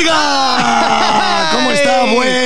Oiga, ¿cómo está?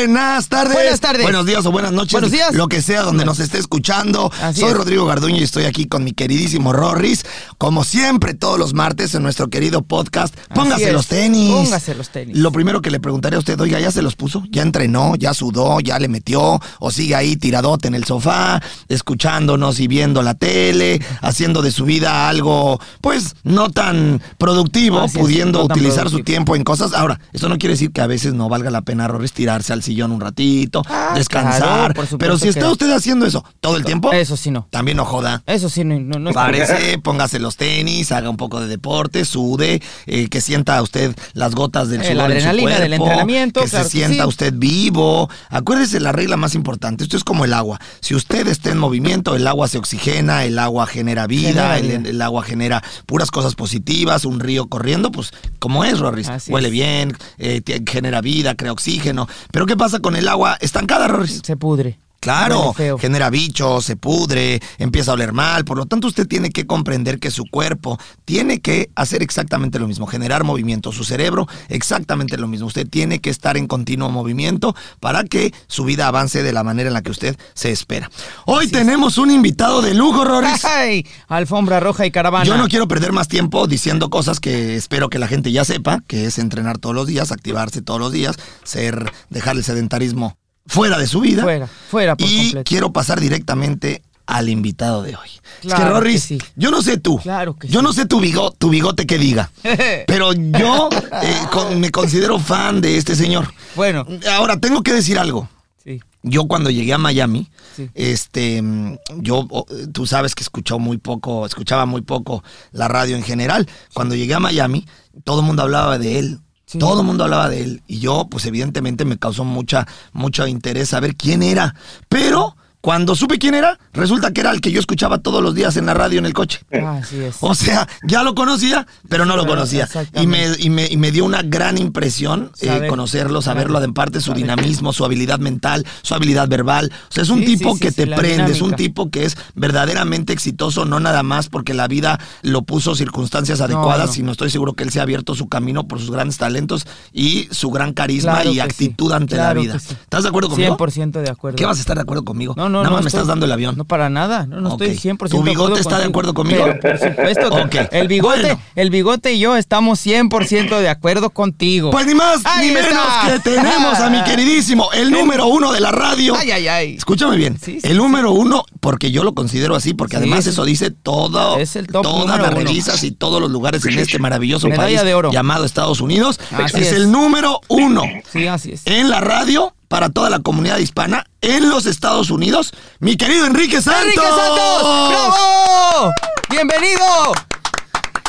Buenas tardes. Buenas tardes. Buenos días o buenas noches. Buenos días. Lo que sea donde nos esté escuchando. Así Soy es. Rodrigo Garduño y estoy aquí con mi queridísimo Rorris. Como siempre, todos los martes en nuestro querido podcast. Póngase los tenis. Póngase los tenis. Lo primero que le preguntaré a usted, oiga, ¿ya se los puso? ¿Ya entrenó? ¿Ya sudó? ¿Ya le metió? ¿O sigue ahí tiradote en el sofá, escuchándonos y viendo la tele, haciendo de su vida algo, pues, no tan productivo, Así es, pudiendo no tan utilizar su tiempo en cosas? Ahora, eso no quiere decir que a veces no valga la pena Rorris, tirarse al sillón un ratito, Ah, descansar. claro, Pero si está usted haciendo eso todo el tiempo, Eso sí no. también no joda. Eso sí no, no, no es Párese, póngase los tenis, haga un poco de deporte, sude, eh, que sienta usted las gotas del Eh, sudor la en su adrenalina del entrenamiento, que claro se que sienta sí. usted vivo. Acuérdese la regla más importante, esto es como el agua. Si usted está en movimiento, el agua se oxigena, el agua genera vida, Genera el, vida. el agua genera puras cosas positivas, un río corriendo, pues como es, Rorris, huele bien, eh, genera vida, crea oxígeno. Pero ¿qué pasa con el agua estancada, Rorris? Se pudre. Claro, genera bichos, se pudre, empieza a oler mal. Por lo tanto, usted tiene que comprender que su cuerpo tiene que hacer exactamente lo mismo, generar movimiento. Su cerebro, exactamente lo mismo. Usted tiene que estar en continuo movimiento para que su vida avance de la manera en la que usted se espera. Hoy tenemos un invitado de lujo, Rorris. ¡Ay! Alfombra roja y caravana. Yo no quiero perder más tiempo diciendo cosas que espero que la gente ya sepa, que es entrenar todos los días, activarse todos los días, ser, dejar el sedentarismo fuera de su vida. Fuera, fuera por y completo. quiero pasar directamente al invitado de hoy. es que Claro Rorris, que sí. yo no sé tú, Claro que yo sí. no sé tu bigote, tu bigote que diga, pero yo eh, con- me considero fan de este señor. Bueno, Ahora, tengo que decir algo. sí. Yo cuando llegué a Miami, Sí. este, mm, yo, tú sabes que escuchó muy poco, escuchaba muy poco la radio en general. Cuando llegué a Miami, todo el mundo hablaba de él. Todo el mundo hablaba de él. Y yo, pues evidentemente me causó mucha, mucho interés saber quién era. Pero cuando supe quién era, resulta que era el que yo escuchaba todos los días en la radio en el coche. Así es. O sea, ya lo conocía, pero no lo conocía. Y me, y, me, y me dio una gran impresión eh, conocerlo, saberlo, Saber. en parte su dinamismo, su habilidad mental, su habilidad verbal. O sea, es un Sí, tipo sí, que sí, te prende, es un tipo que es verdaderamente exitoso, no nada más porque la vida lo puso circunstancias adecuadas, no. sino estoy seguro que él se ha abierto su camino por sus grandes talentos y su gran carisma Claro y actitud ante claro la vida. ¿Estás de acuerdo conmigo? 100% de acuerdo. ¿Qué vas a estar de acuerdo conmigo? No, no, Nada no. más me estoy- estás dando el avión. No, para nada. No, no Ok. estoy 100% ¿Tu bigote de está de acuerdo conmigo? Pero, por supuesto. que Ok. El bigote, Bueno. el bigote y yo estamos 100% de acuerdo contigo. Pues ni más Ahí ni menos que tenemos a mi queridísimo, el número uno de la radio. Ay, ay, ay. Escúchame bien, Sí, sí, el número uno, porque yo lo considero así, porque Sí, además eso dice todo, Es el top todas las revistas y todos los lugares en este maravilloso Medalla país de oro. llamado Estados Unidos. Así es, es. el número uno Sí, así es. en la radio para toda la comunidad hispana en los Estados Unidos. Mi querido Enrique Santos. ¡Enrique Santos! ¡Bravo! ¡Bienvenido!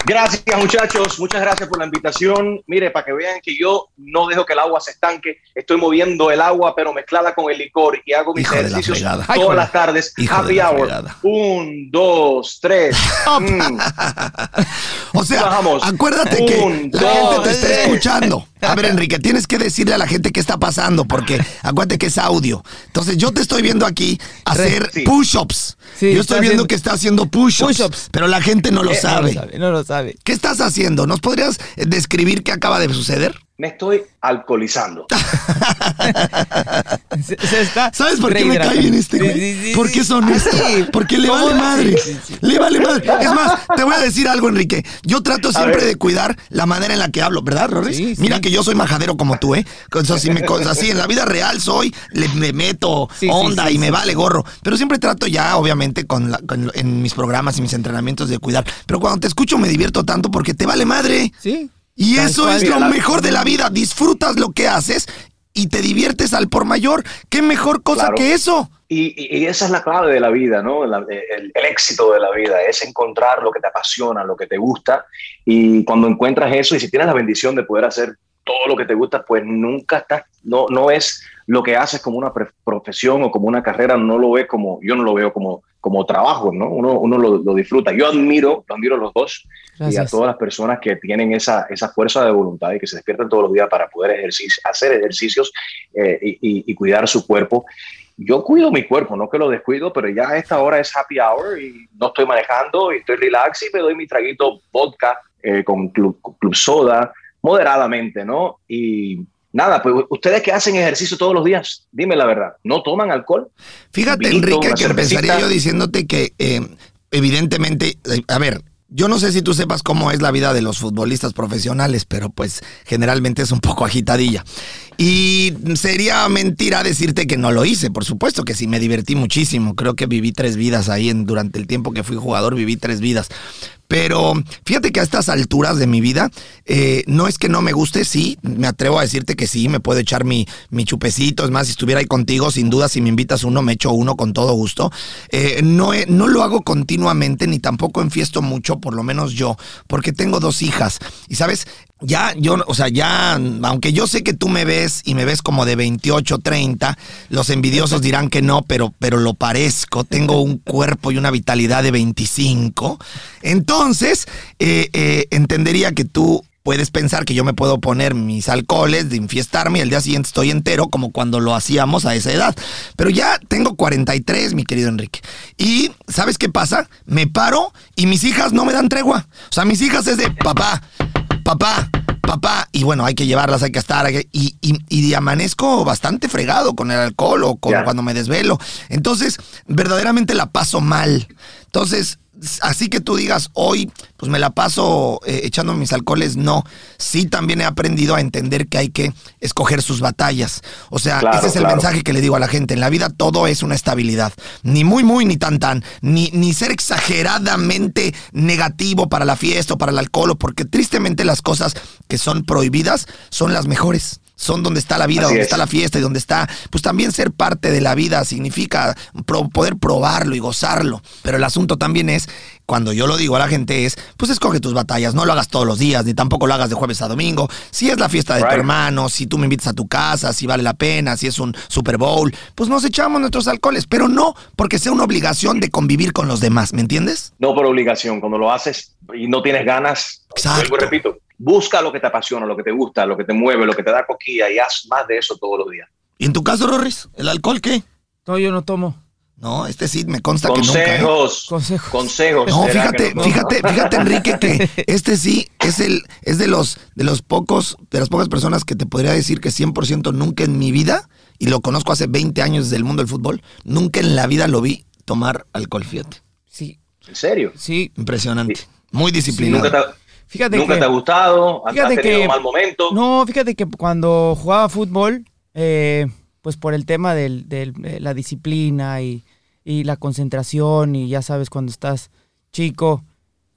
Gracias muchachos, muchas gracias por la invitación. Mire, para que vean que yo no dejo que el agua se estanque, estoy moviendo el agua pero mezclada con el licor y hago mis Hijo la ejercicios fregada. todas Ay, las tardes. Hijo Happy la hour. fregada. Un, dos, tres. Mm. O sea, Bajamos. acuérdate que la gente te está escuchando. A ver, Enrique, tienes que decirle a la gente qué está pasando, porque acuérdate que es audio. Entonces, yo te estoy viendo aquí hacer Sí. push-ups. Sí, yo estoy viendo haciendo- que está haciendo push-ups, pero la gente no lo Eh, sabe. No lo sabe, no lo sabe. ¿Qué estás haciendo? ¿Nos podrías describir qué acaba de suceder? Me estoy alcoholizando. Se, se está ¿Sabes por qué me cae bien este güey? sí, sí, Porque sí. es honesto. Sí. Porque le vale madre. Sí, sí, sí. Le vale madre. Es más, te voy a decir algo, Enrique. Yo trato siempre de cuidar la manera en la que hablo, ¿verdad, Rorris? Sí, sí. Mira que yo soy majadero como tú, ¿eh? O sea, si me, co- así en la vida real soy, le, me meto onda sí, y me sí. vale gorro. Pero siempre trato ya, obviamente, con, la- con- en mis programas y mis entrenamientos de cuidar. Pero cuando te escucho me divierto tanto porque te vale madre. Sí. Y eso es lo la- mejor de la vida. Disfrutas lo que haces y te diviertes al por mayor. ¿Qué mejor cosa Claro. que eso? Y, y- y esa es la clave de la vida, ¿no? La- el, el éxito de la vida es encontrar lo que te apasiona, lo que te gusta. Y cuando encuentras eso y si tienes la bendición de poder hacer todo lo que te gusta, pues nunca estás, no, no es lo que haces como una profesión o como una carrera, no lo ves como, yo no lo veo como, como trabajo, ¿no? Uno, uno lo, lo disfruta. Yo admiro, lo admiro a los dos y a Gracias. todas las personas que tienen esa, esa fuerza de voluntad y que se despiertan todos los días para poder ejercicio, hacer ejercicios eh, y, y- y cuidar su cuerpo. Yo cuido mi cuerpo, no que lo descuido, pero ya a esta hora es happy hour y no estoy manejando y estoy relax y me doy mi traguito vodka eh, con club, club soda, moderadamente, ¿no? Y nada, pues ustedes que hacen ejercicio todos los días, dime la verdad, ¿no toman alcohol? Fíjate, Enrique, que empezaría yo diciéndote que eh, evidentemente, eh, a ver, yo no sé si tú sepas cómo es la vida de los futbolistas profesionales, pero pues generalmente es un poco agitadilla. Y sería mentira decirte que no lo hice, por supuesto que sí, me divertí muchísimo. Creo que viví tres vidas ahí en, durante el tiempo que fui jugador, viví tres vidas. Pero fíjate que a estas alturas de mi vida, eh, no es que no me guste, sí, me atrevo a decirte que sí, me puedo echar mi, mi chupecito. Es más, si estuviera ahí contigo, sin duda, si me invitas uno, me echo uno con todo gusto. Eh, no, no lo hago continuamente, ni tampoco enfiesto mucho, por lo menos yo, porque tengo dos hijas. Y sabes, ya, yo, o sea, ya, aunque yo sé que tú me ves y me ves como de 28, 30, los envidiosos dirán que no, pero, pero lo parezco. Tengo un cuerpo y una vitalidad de 25. Entonces, eh, eh, entendería que tú puedes pensar que yo me puedo poner mis alcoholes, de infiestarme y el día siguiente estoy entero como cuando lo hacíamos a esa edad. Pero ya tengo 43, mi querido Enrique. Y ¿sabes qué pasa? Me paro y mis hijas no me dan tregua. O sea, mis hijas es de papá, papá, papá, y bueno, hay que llevarlas, hay que estar, y, y, y, amanezco bastante fregado con el alcohol o con, cuando me desvelo. Entonces, verdaderamente la paso mal. Entonces, así que tú digas, hoy pues me la paso eh, echando mis alcoholes, no. Sí también he aprendido a entender que hay que escoger sus batallas. O sea, ese es el mensaje que le digo a la gente. En la vida todo es una estabilidad. Ni muy, muy, ni tan, tan. Ni, ni ser exageradamente negativo para la fiesta o para el alcohol, porque tristemente las cosas que son prohibidas son las mejores son donde está la vida, donde está la fiesta y donde está, pues también ser parte de la vida significa poder probarlo y gozarlo. Pero el asunto también es, cuando yo lo digo a la gente es, pues escoge tus batallas, no lo hagas todos los días, ni tampoco lo hagas de jueves a domingo. Si es la fiesta de tu hermano, si tú me invitas a tu casa, si vale la pena, si es un Super Bowl, pues nos echamos nuestros alcoholes, pero no porque sea una obligación de convivir con los demás, ¿me entiendes? No por obligación, cuando lo haces y no tienes ganas, Exacto. repito, Busca lo que te apasiona, lo que te gusta, lo que te mueve, lo que te da coquilla y haz más de eso todos los días. ¿Y en tu caso, Rorris? ¿El alcohol qué? No, yo no tomo. No, este sí me consta que nunca. ¿eh? Consejos. Consejos. No, fíjate, fíjate, fíjate, Enrique, que este sí es el, es de los, de los pocos, de las pocas personas que te podría decir que 100% nunca en mi vida, y lo conozco hace 20 años desde el mundo del fútbol, nunca en la vida lo vi tomar alcohol, fíjate. Sí. ¿En serio? Sí. Impresionante. Muy disciplinado. Fíjate ¿Nunca te ha gustado? ¿Has tenido un mal momento? No, fíjate que cuando jugaba fútbol, eh, pues por el tema de la disciplina y, la concentración y ya sabes cuando estás chico,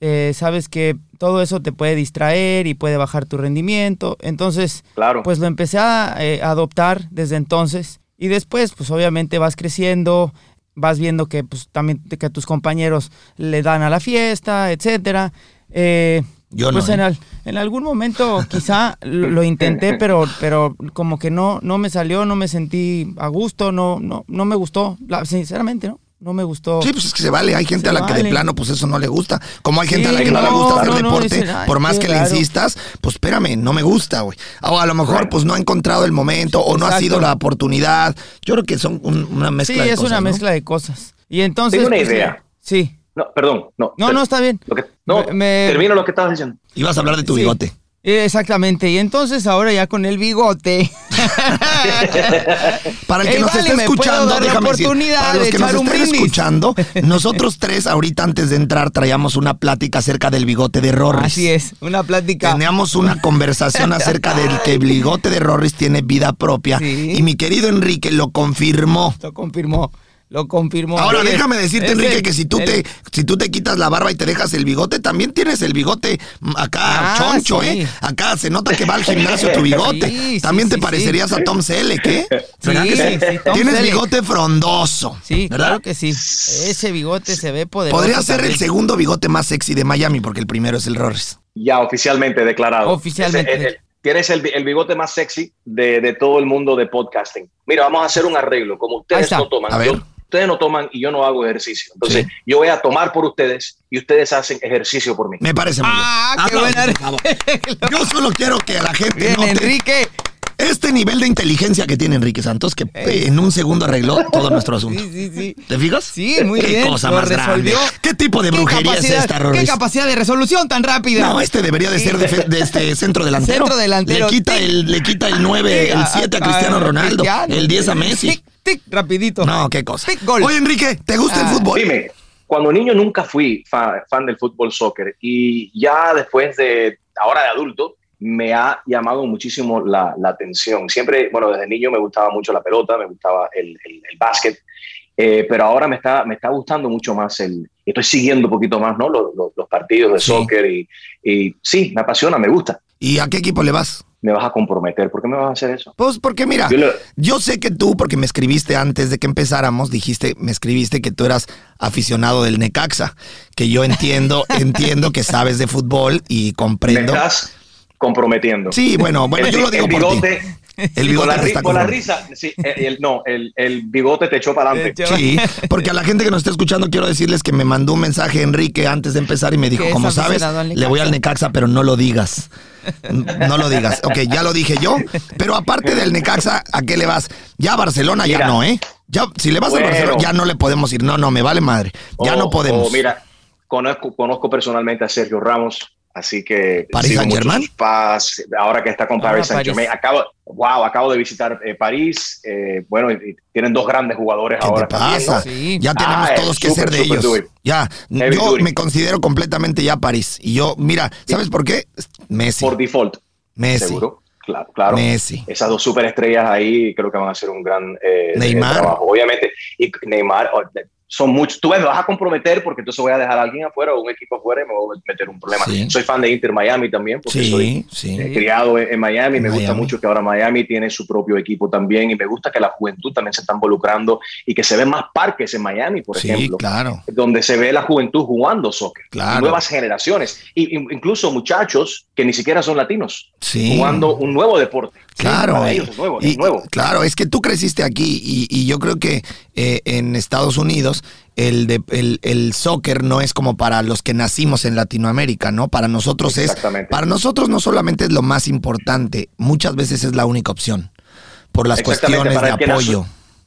eh, sabes que todo eso te puede distraer y puede bajar tu rendimiento. Entonces, claro. pues lo empecé a eh, adoptar desde entonces. Y después, pues obviamente vas creciendo, vas viendo que pues también que tus compañeros le dan a la fiesta, etcétera. Eh, yo pues no. en, ¿eh? en, algún momento quizá lo, intenté, pero, pero como que no, no me salió, no me sentí a gusto, no, no, no me gustó, sinceramente, ¿no? No me gustó. Sí, pues es que se vale. Hay gente a la que de plano, pues eso no le gusta. Como hay gente a la que no, le gusta hacer deporte, por más que le insistas, pues espérame, no me gusta, güey. O a lo mejor, pues no ha encontrado el momento o no ha sido la oportunidad. Yo creo que son una mezcla de cosas. Sí, es una mezcla de cosas. Y entonces. Tengo una pues, idea. Sí. No, perdón, no. No, no, está bien. no, termino lo que estabas diciendo. Ibas a hablar de tu bigote. Exactamente, y entonces ahora ya con el bigote. para el que nos esté escuchando, déjame decir, para los que nos estén escuchando, nosotros tres ahorita antes de entrar traíamos una plática acerca del bigote de Rorris. Así es, una plática. Teníamos una conversación acerca del que el bigote de Rorris tiene vida propia y mi querido Enrique lo confirmó. Lo confirmó. Lo confirmó. Ahora déjame decirte, Enrique, que si tú te si tú te quitas la barba y te dejas el bigote, también tienes el bigote acá ah, choncho, ¿eh? Acá se nota que va al gimnasio tu bigote. también te parecerías a Tom Selleck, ¿eh? ¿Verdad que sí? Tienes bigote frondoso. Sí, claro que sí. Ese bigote se ve poderoso. Podría ser el segundo bigote más sexy de Miami, porque el primero es el Rorris. Ya oficialmente declarado. Oficialmente. tienes el, bigote más sexy de, todo el mundo de podcasting. Mira, vamos a hacer un arreglo, como ustedes no toman. A ver ustedes no toman y yo no hago ejercicio. Entonces, yo voy a tomar por ustedes y ustedes hacen ejercicio por mí. Me parece muy ah, bien. qué buena. Yo solo quiero que la gente bien, Enrique. Este nivel de inteligencia que tiene Enrique Santos, que en un segundo arregló todo nuestro asunto. Sí, sí, sí. ¿Te fijas? Sí, muy ¿Qué bien. cosa lo más grande? ¿Qué tipo de ¿Qué brujería es esta, ¿Qué Rorris? capacidad de resolución tan rápida? No, este debería de ser de, este centro delantero. Centro delantero. Le quita el, le quita el 9, el 7 a Cristiano Ronaldo, el 10 a Messi. Tic, rapidito. No, qué cosa. Tic, gol. Oye, Enrique, ¿te gusta el Ah. fútbol? Dime, cuando niño nunca fui fa- fan, del fútbol soccer y ya después de, ahora de adulto, me ha llamado muchísimo la, la atención. Siempre, bueno, desde niño me gustaba mucho la pelota, me gustaba el, el, el básquet, eh, pero ahora me está, me está gustando mucho más el, estoy siguiendo un poquito más, ¿no? Los, los- los partidos de Sí. soccer y, y sí, me apasiona, me gusta. ¿Y a qué equipo le vas? Me vas a comprometer, ¿por qué me vas a hacer eso? Pues porque mira, Yo sé que tú, porque me escribiste antes de que empezáramos, dijiste, me escribiste que tú eras aficionado del Necaxa, que yo entiendo, entiendo que sabes de fútbol y me comprendo. estás comprometiendo. Sí, bueno, bueno, el, yo lo digo el por ti. Bigote, El con bigote te ri- está con la risa, sí, el, el- no, el, el bigote te echó para adelante. Sí, porque a la gente que nos está escuchando quiero decirles que me mandó un mensaje Enrique antes de empezar y me dijo, como sabes, le voy al Necaxa, pero no lo digas. No lo digas. Ok, ya lo dije yo. Pero aparte del Necaxa, ¿a qué le vas? Ya a Barcelona ya no, ¿eh? Ya, si le vas Bueno. a Barcelona, ya no le podemos ir. No, no, me vale madre. Ya Oh, no podemos. oh, mira, conozco, conozco personalmente a Sergio Ramos, así que ¿Paris sus pas, ahora que está con Ahora Paris Saint Germain. Acabo, wow, acabo de visitar eh, París. eh, bueno, y, y tienen dos grandes jugadores ¿Qué te ahora. también, pasa? ¿no? Sí. Ya tenemos Ah, todos que ser de ellos. duty. Ya, Heavy yo duty. me considero completamente ya París. Y yo, mira, ¿sabes por qué? Messi. Por default, Messi. seguro. Claro, claro. Messi. Esas dos superestrellas ahí creo que van a hacer un gran eh, Neymar. trabajo. Obviamente, y Neymar, oh, de- son muchos. Tú ves, me vas a comprometer porque entonces voy a dejar a alguien afuera o un equipo afuera y me voy a meter un problema. Sí. Soy fan de Inter Miami también porque Sí, soy sí. eh, criado en, en Miami. En me gusta mucho que ahora Miami tiene su propio equipo también y me gusta que la juventud también se está involucrando y que se ven más parques en Miami, por ejemplo claro. donde se ve la juventud jugando soccer. Claro. Nuevas generaciones. Y, incluso muchachos que ni siquiera son latinos. Jugando un nuevo deporte. Claro, ellos es nuevo, y- es nuevo. Claro, es que tú creciste aquí y, y yo creo que eh, en Estados Unidos el, de, el, el soccer no es como para los que nacimos en Latinoamérica, ¿no? Para nosotros es, para nosotros no solamente es lo más importante, muchas veces es la única opción por las cuestiones para de apoyo.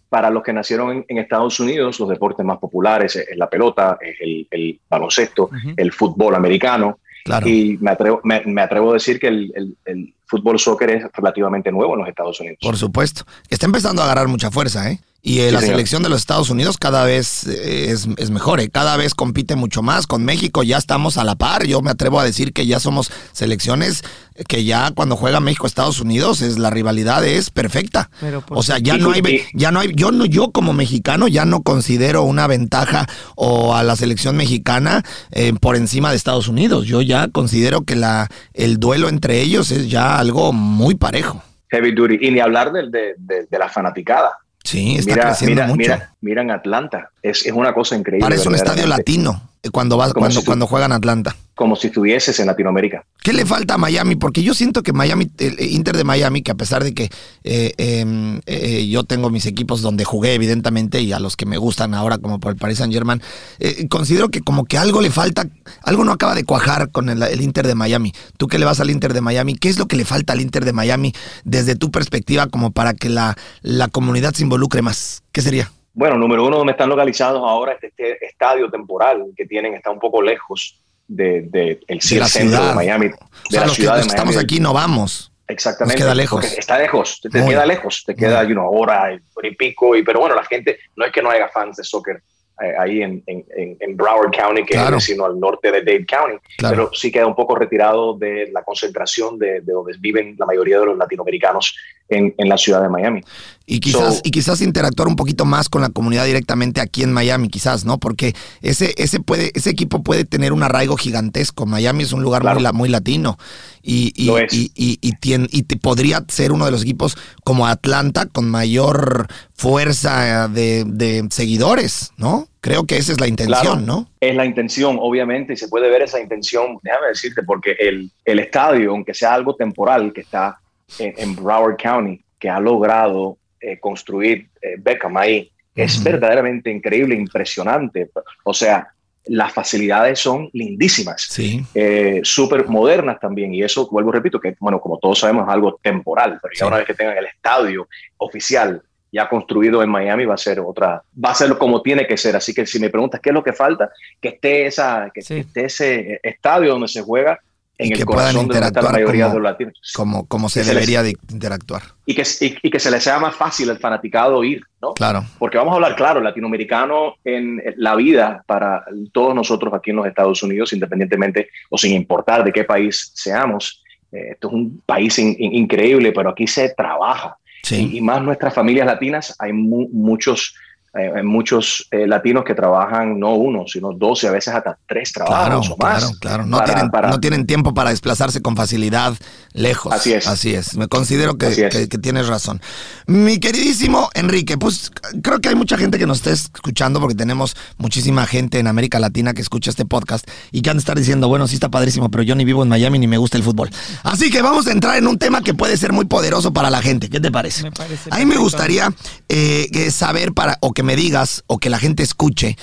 Para los que nacieron en, en Estados Unidos, los deportes más populares es, es la pelota, es el, el baloncesto, el fútbol americano. Claro. Y me atrevo, me, me atrevo a decir que el, el- el fútbol soccer es relativamente nuevo en los Estados Unidos. Por supuesto. Está empezando a agarrar mucha fuerza, ¿eh? Y eh, Sí, la señor. selección de los Estados Unidos cada vez eh, es, es mejor, ¿eh? cada vez compite mucho más. Con México ya estamos a la par. Yo me atrevo a decir que ya somos selecciones que ya cuando juega México Estados Unidos es la rivalidad es perfecta. Pero por o sea, ya no hay ya no hay yo no yo como mexicano ya no considero una ventaja o a la selección mexicana eh, por encima de Estados Unidos. Yo ya considero que la el duelo entre ellos es ya algo muy parejo. Heavy duty. Y ni hablar del- de, de- de la fanaticada. Sí, está mira, creciendo mira, mucho. mira, mira en Atlanta. Es, es una cosa increíble. Parece un estadio latino cuando vas cuando, si tú- cuando juegan Atlanta. Como si estuvieses en Latinoamérica. ¿Qué le falta a Miami? Porque yo siento que Miami, el Inter de Miami, que a pesar de que eh, eh, eh, yo tengo mis equipos donde jugué, evidentemente, y a los que me gustan ahora, como por el Paris Saint Germain, eh, considero que como que algo le falta, algo no acaba de cuajar con el, el Inter de Miami. Tú que le vas al Inter de Miami, ¿qué es lo que le falta al Inter de Miami desde tu perspectiva como para que la, la comunidad se involucre más? ¿Qué sería? Bueno, número uno, donde están localizados ahora este, este estadio temporal que tienen está un poco lejos de, de el, De la centro ciudad. de Miami. O De sea, la los que, ciudad los de que estamos aquí no vamos. Exactamente. Nos queda lejos. Porque Está lejos, te, te queda lejos, te queda una hora hora y pico. Y, pero bueno, la gente, no es que no haya fans de soccer eh, ahí en, en, en- Broward County, que Claro. es vecino al norte de Dade County, Claro. pero sí queda un poco retirado de la concentración de, de donde viven la mayoría de los latinoamericanos en, en la ciudad de Miami. Y quizás, So- y quizás interactuar un poquito más con la comunidad directamente aquí en Miami, quizás, ¿no? Porque ese, ese puede, ese equipo puede tener un arraigo gigantesco. Miami es un lugar Claro. muy, muy latino. Y, y, Lo es. y, y- y y te podría ser uno de los equipos como Atlanta con mayor fuerza de, de seguidores, ¿no? Creo que esa es la intención, Claro. ¿no? Es la intención, obviamente, y se puede ver esa intención, déjame decirte, porque el, el estadio, aunque sea algo temporal que está en, en Broward County, que ha logrado eh, construir eh, Beckham ahí, es verdaderamente increíble, impresionante. O sea, las facilidades son lindísimas, sí. eh, súper modernas también, y eso, vuelvo repito, que bueno, como todos sabemos, es algo temporal, pero ya una vez que tengan el estadio oficial ya construido en Miami va a ser otra, va a ser como tiene que ser, así que si me preguntas qué es lo que falta, que esté, esa, que, esté ese estadio donde se juega en el corazón de la mayoría como, de los latinos. Como, como se debería de interactuar. Y que, y, que se le sea más fácil al fanaticado ir, ¿no? Claro. Porque vamos a hablar claro, el latinoamericano en la vida para todos nosotros aquí en los Estados Unidos, independientemente o sin importar de qué país seamos, eh, esto es un país in, in, increíble, pero aquí se trabaja. Sí. Y, y, más nuestras familias latinas, hay mu muchos eh, muchos eh, latinos que trabajan no uno, sino dos y a veces hasta tres trabajos claro, o más. Claro, claro. No, para, tienen, para... no tienen tiempo para desplazarse con facilidad lejos. Así es. Así es. Me considero que, que, que, tienes razón. Mi queridísimo Enrique, pues creo que hay mucha gente que nos esté escuchando porque tenemos muchísima gente en América Latina que escucha este podcast y que han de estar diciendo, bueno, sí está padrísimo, pero yo ni vivo en Miami ni me gusta el fútbol. Así que vamos a entrar en un tema que puede ser muy poderoso para la gente. ¿Qué te parece? Me parece a mí me gustaría eh, saber para, o que me digas, o que la gente escuche,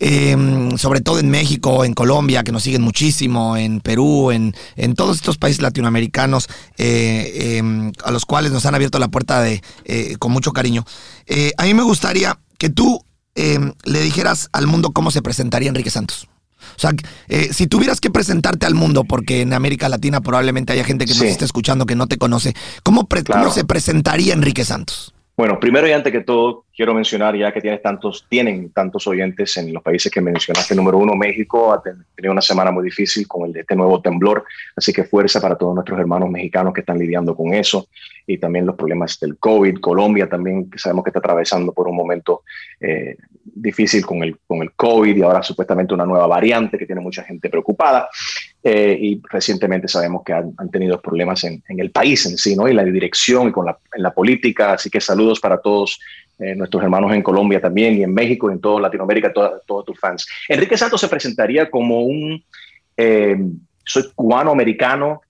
eh, sobre todo en México, en Colombia, que nos siguen muchísimo, en Perú, en, en todos estos países latinoamericanos, eh, eh, a los cuales nos han abierto la puerta de, eh, con mucho cariño. Eh, a mí me gustaría que tú le dijeras al mundo cómo se presentaría Enrique Santos. O sea, eh, si tuvieras que presentarte al mundo, porque en América Latina probablemente haya gente que sí. nos esté escuchando que no te conoce, ¿cómo, claro. ¿cómo se presentaría Enrique Santos? Bueno, primero y antes que todo, quiero mencionar ya que tienes tantos, tienen tantos oyentes en los países que mencionaste. Número uno, México ha tenido una semana muy difícil con el de este nuevo temblor, así que fuerza para todos nuestros hermanos mexicanos que están lidiando con eso y también los problemas del COVID. Colombia también, que sabemos que está atravesando por un momento eh, difícil con el, con el COVID y ahora supuestamente una nueva variante que tiene mucha gente preocupada. Eh, y recientemente sabemos que han, tenido problemas en, el país en sí, ¿no? Y la dirección y con la, en la política. Así que saludos para todos eh, nuestros hermanos en Colombia también y en México en toda Latinoamérica, todos tus fans. Enrique Santos se presentaría como un, eh, soy cubano-americano,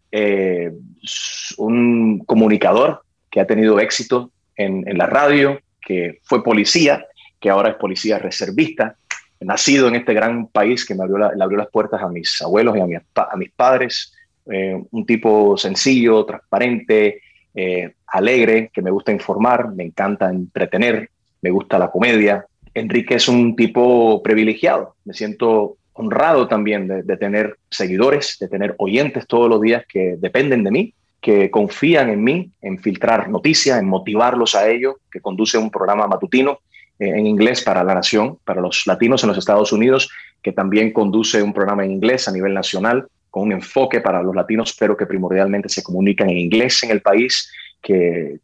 un comunicador que ha tenido éxito en, en la radio, que fue policía, que ahora es policía reservista, nacido en este gran país que me abrió, le abrió las puertas a mis abuelos y a mis padres, eh, un tipo sencillo, transparente, eh, alegre, que me gusta informar, me encanta entretener, me gusta la comedia. Enrique es un tipo privilegiado, me siento honrado también de, de tener seguidores, de tener oyentes todos los días que dependen de mí, que confían en mí, en filtrar noticias, en motivarlos a ellos, que conduce un programa matutino en inglés para la nación, para los latinos en los Estados Unidos, que también conduce un programa en inglés a nivel nacional con un enfoque para los latinos, pero que primordialmente se comunican en inglés en el país, que,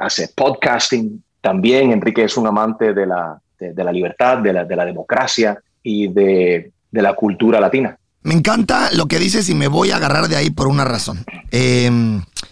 hace podcasting. También Enrique es un amante de la, de, la libertad, de la, de la democracia y de, de la cultura latina. Me encanta lo que dices y me voy a agarrar de ahí por una razón. Eh,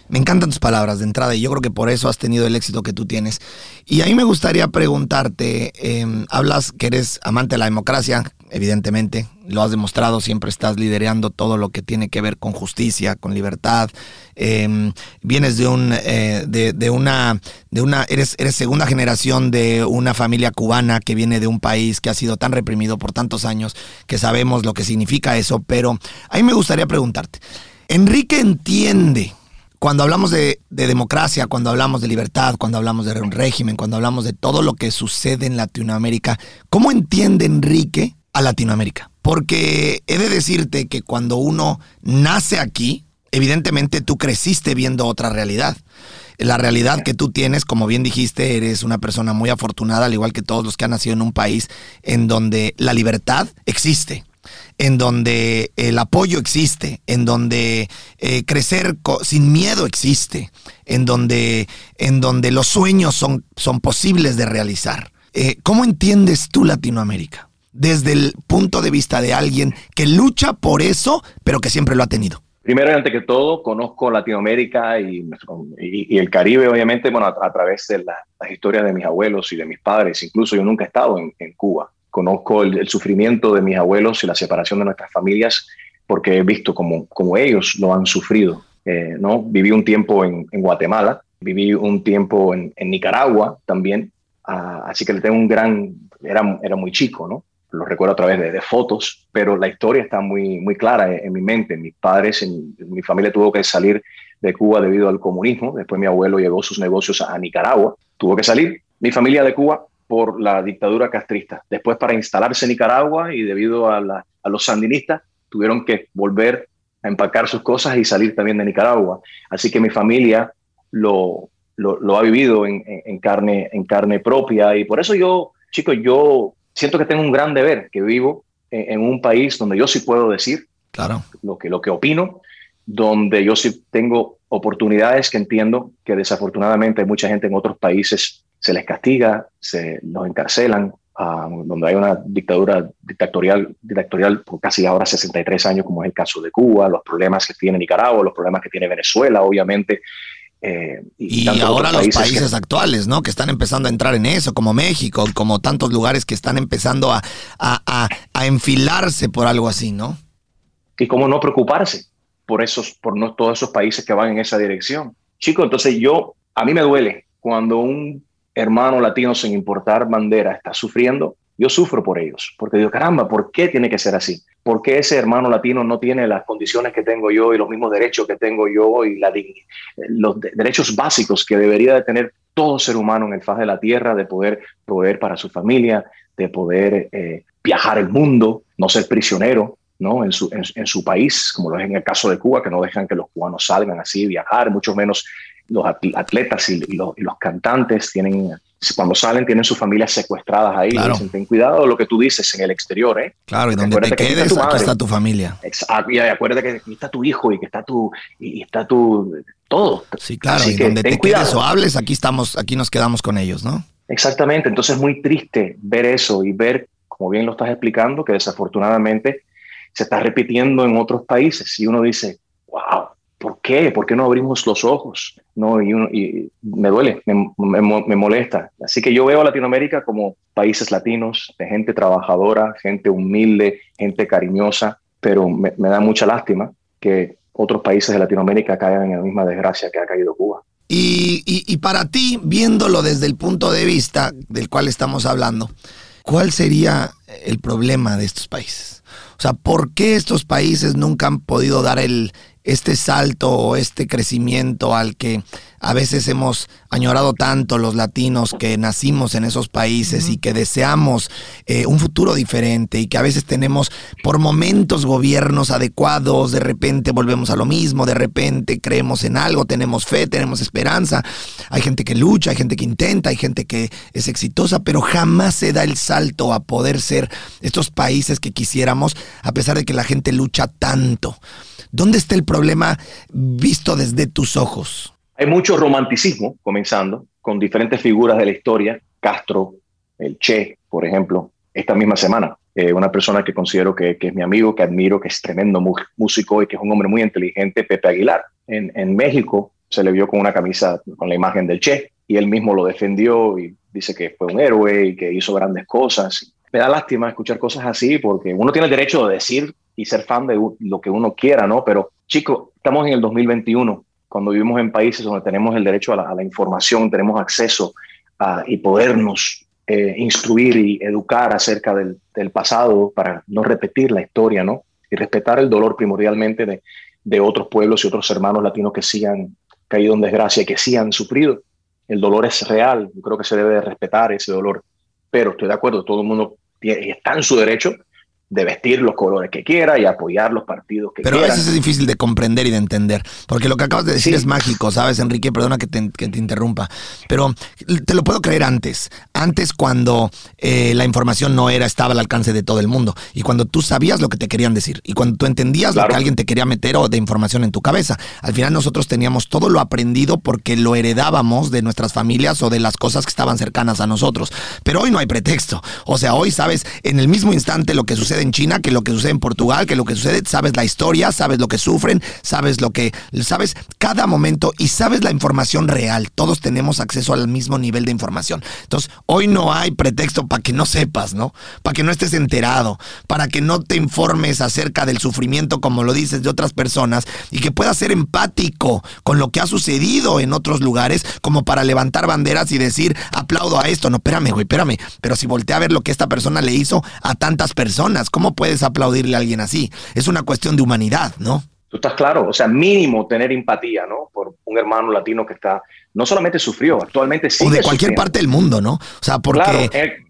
me encantan tus palabras de entrada y yo creo que por eso has tenido el éxito que tú tienes. Y a mí me gustaría preguntarte, eh, hablas que eres amante de la democracia, evidentemente, lo has demostrado, siempre estás liderando todo lo que tiene que ver con justicia, con libertad. Eh, vienes de un, eh, de, una, de una, eres, eres segunda generación de una familia cubana que viene de un país que ha sido tan reprimido por tantos años que sabemos lo que significa eso, pero a mí me gustaría preguntarte, ¿Enrique entiende cuando hablamos de, de, democracia, cuando hablamos de libertad, cuando hablamos de un régimen, cuando hablamos de todo lo que sucede en Latinoamérica, ¿cómo entiende Enrique a Latinoamérica? Porque he de decirte que cuando uno nace aquí, evidentemente tú creciste viendo otra realidad. La realidad que tú tienes, como bien dijiste, eres una persona muy afortunada, al igual que todos los que han nacido en un país en donde la libertad existe en donde el apoyo existe, en donde eh, crecer sin miedo existe, en donde, en donde los sueños son, son posibles de realizar. Eh, ¿Cómo entiendes tú Latinoamérica? Desde el punto de vista de alguien que lucha por eso, pero que siempre lo ha tenido. Primero y que todo, conozco Latinoamérica y, el Caribe, obviamente, bueno, a, través de la, las historias de mis abuelos y de mis padres. Incluso yo nunca he estado en Cuba conozco el, el, sufrimiento de mis abuelos y la separación de nuestras familias porque he visto como, como ellos lo han sufrido. Eh, ¿no? Viví un tiempo en, en, Guatemala, viví un tiempo en, en Nicaragua también, uh, así que le tengo un gran, era, era muy chico, ¿no? lo recuerdo a través de, fotos, pero la historia está muy, muy clara en, mi mente. Mis padres, en, mi familia tuvo que salir de Cuba debido al comunismo. Después mi abuelo llevó sus negocios a Nicaragua. Tuvo que salir mi familia de Cuba por la dictadura castrista. Después para instalarse en Nicaragua y debido a, los sandinistas tuvieron que volver a empacar sus cosas y salir también de Nicaragua. Así que mi familia lo, lo, ha vivido en, carne, en carne propia y por eso yo, chicos, yo siento que tengo un gran deber, que vivo en, un país donde yo sí puedo decir claro. lo, que, lo que opino, donde yo sí tengo oportunidades que entiendo que desafortunadamente hay mucha gente en otros países se les castiga, se los encarcelan, ah, donde hay una dictadura dictatorial, dictatorial por casi ahora 63 años, como es el caso de Cuba, los problemas que tiene Nicaragua, los problemas que tiene Venezuela, obviamente. Eh, y, ahora los países actuales, ¿no? Que están empezando a entrar en eso, como México, como tantos lugares que están empezando a, a, a, enfilarse por algo así, ¿no? Y cómo no preocuparse por esos, por no, todos esos países que van en esa dirección. Chico, entonces yo, a mí me duele cuando un hermano latino sin importar bandera está sufriendo, yo sufro por ellos, porque digo, caramba, ¿por qué tiene que ser así? ¿Por qué ese hermano latino no tiene las condiciones que tengo yo y los mismos derechos que tengo yo y la, los derechos básicos que debería de tener todo ser humano en el faz de la tierra, de poder proveer para su familia, de poder eh, viajar el mundo, no ser prisionero, ¿no? En su, en, su país, como lo es en el caso de Cuba, que no dejan que los cubanos salgan así, viajar, mucho menos los atletas y, los, cantantes tienen, cuando salen, tienen sus familias secuestradas ahí. Dicen, ten cuidado lo que tú dices en el exterior, ¿eh? Claro, y donde te quedes, aquí está, tu familia. Exacto, y acuérdate que aquí está tu hijo y que está tu, y está tu, todo. Sí, claro, y donde te quedes o hables, aquí estamos, aquí nos quedamos con ellos, ¿no? Exactamente, entonces es muy triste ver eso y ver, como bien lo estás explicando, que desafortunadamente se está repitiendo en otros países y uno dice, wow, ¿por qué? ¿Por qué no abrimos los ojos? No, y, me duele, me, molesta. Así que yo veo a Latinoamérica como países latinos, de gente trabajadora, gente humilde, gente cariñosa, pero me, da mucha lástima que otros países de Latinoamérica caigan en la misma desgracia que ha caído Cuba. Y, y, para ti, viéndolo desde el punto de vista del cual estamos hablando, ¿cuál sería el problema de estos países? O sea, ¿por qué estos países nunca han podido dar el, este salto o este crecimiento al que a veces hemos añorado tanto los latinos que nacimos en esos países y que deseamos eh, un futuro diferente y que a veces tenemos por momentos gobiernos adecuados, de repente volvemos a lo mismo, de repente creemos en algo, tenemos fe, tenemos esperanza, hay gente que lucha, hay gente que intenta, hay gente que es exitosa, pero jamás se da el salto a poder ser estos países que quisiéramos a pesar de que la gente lucha tanto. ¿Dónde está el problema visto desde tus ojos? Hay mucho romanticismo, comenzando, con diferentes figuras de la historia, Castro, el Che, por ejemplo, esta misma semana. Eh, una persona que considero que, es mi amigo, que admiro, que es tremendo músico y que es un hombre muy inteligente, Pepe Aguilar. En, en México se le vio con una camisa con la imagen del Che y él mismo lo defendió y dice que fue un héroe y que hizo grandes cosas. Me da lástima escuchar cosas así porque uno tiene el derecho de decir y ser fan de lo que uno quiera, ¿no? Pero chicos, estamos en el 2021, cuando vivimos en países donde tenemos el derecho a la, información, tenemos acceso a, y podernos eh, instruir y educar acerca del, del, pasado para no repetir la historia, ¿no? Y respetar el dolor primordialmente de, de otros pueblos y otros hermanos latinos que sí han caído en desgracia, que sí han sufrido. El dolor es real, yo creo que se debe respetar ese dolor, pero estoy de acuerdo, todo el mundo está en su derecho de vestir los colores que quiera y apoyar los partidos que Pero quiera. Pero a veces es difícil de comprender y de entender, porque lo que acabas de decir es mágico, ¿sabes, Enrique? Perdona que te, que te, interrumpa, pero te lo puedo creer antes, antes cuando eh, la información no era, estaba al alcance de todo el mundo, y cuando tú sabías lo que te querían decir, y cuando tú entendías lo que alguien te quería meter o de información en tu cabeza. Al final nosotros teníamos todo lo aprendido porque lo heredábamos de nuestras familias o de las cosas que estaban cercanas a nosotros. Pero hoy no hay pretexto. O sea, hoy sabes en el mismo instante lo que sucede en China que lo que sucede en Portugal, que lo que sucede, sabes la historia, sabes lo que sufren, sabes lo que, sabes cada momento y sabes la información real. Todos tenemos acceso al mismo nivel de información. Entonces, hoy no hay pretexto para que no sepas, ¿no? Para que no estés enterado, para que no te informes acerca del sufrimiento, como lo dices, de otras personas y que puedas ser empático con lo que ha sucedido en otros lugares, como para levantar banderas y decir, aplaudo a esto. No, espérame, güey, espérame. Pero si voltea a ver lo que esta persona le hizo a tantas personas, ¿cómo puedes aplaudirle a alguien así? Es una cuestión de humanidad, ¿no? Tú estás claro, o sea, mínimo tener empatía, ¿no? Por un hermano latino que está, no solamente sufrió, actualmente sigue O de cualquier parte del mundo, ¿no? O sea, porque,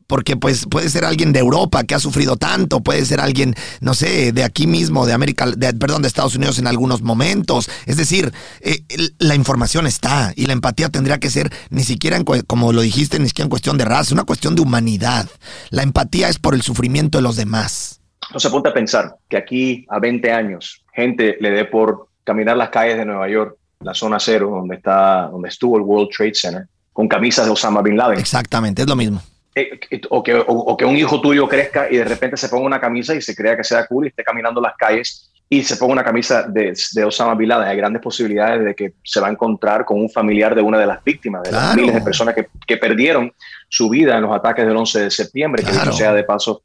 porque pues puede ser alguien de Europa que ha sufrido tanto, puede ser alguien, no sé, de aquí mismo, de América, de, perdón, de Estados Unidos en algunos momentos. Es decir, eh, la información está y la empatía tendría que ser ni siquiera, en, como lo dijiste, ni siquiera en cuestión de raza, es una cuestión de humanidad. La empatía es por el sufrimiento de los demás. No se ponte a pensar que aquí a 20 años gente le dé por caminar las calles de Nueva York, la zona cero, donde, está, donde estuvo el World Trade Center, con camisas de Osama Bin Laden. Exactamente, es lo mismo. Eh, o, que, o, que un hijo tuyo crezca y de repente se ponga una camisa y se crea que sea cool y esté caminando las calles y se ponga una camisa de, de, Osama Bin Laden, hay grandes posibilidades de que se va a encontrar con un familiar de una de las víctimas, de las miles de personas que, que, perdieron su vida en los ataques del 11 de septiembre, que dicho sea de paso,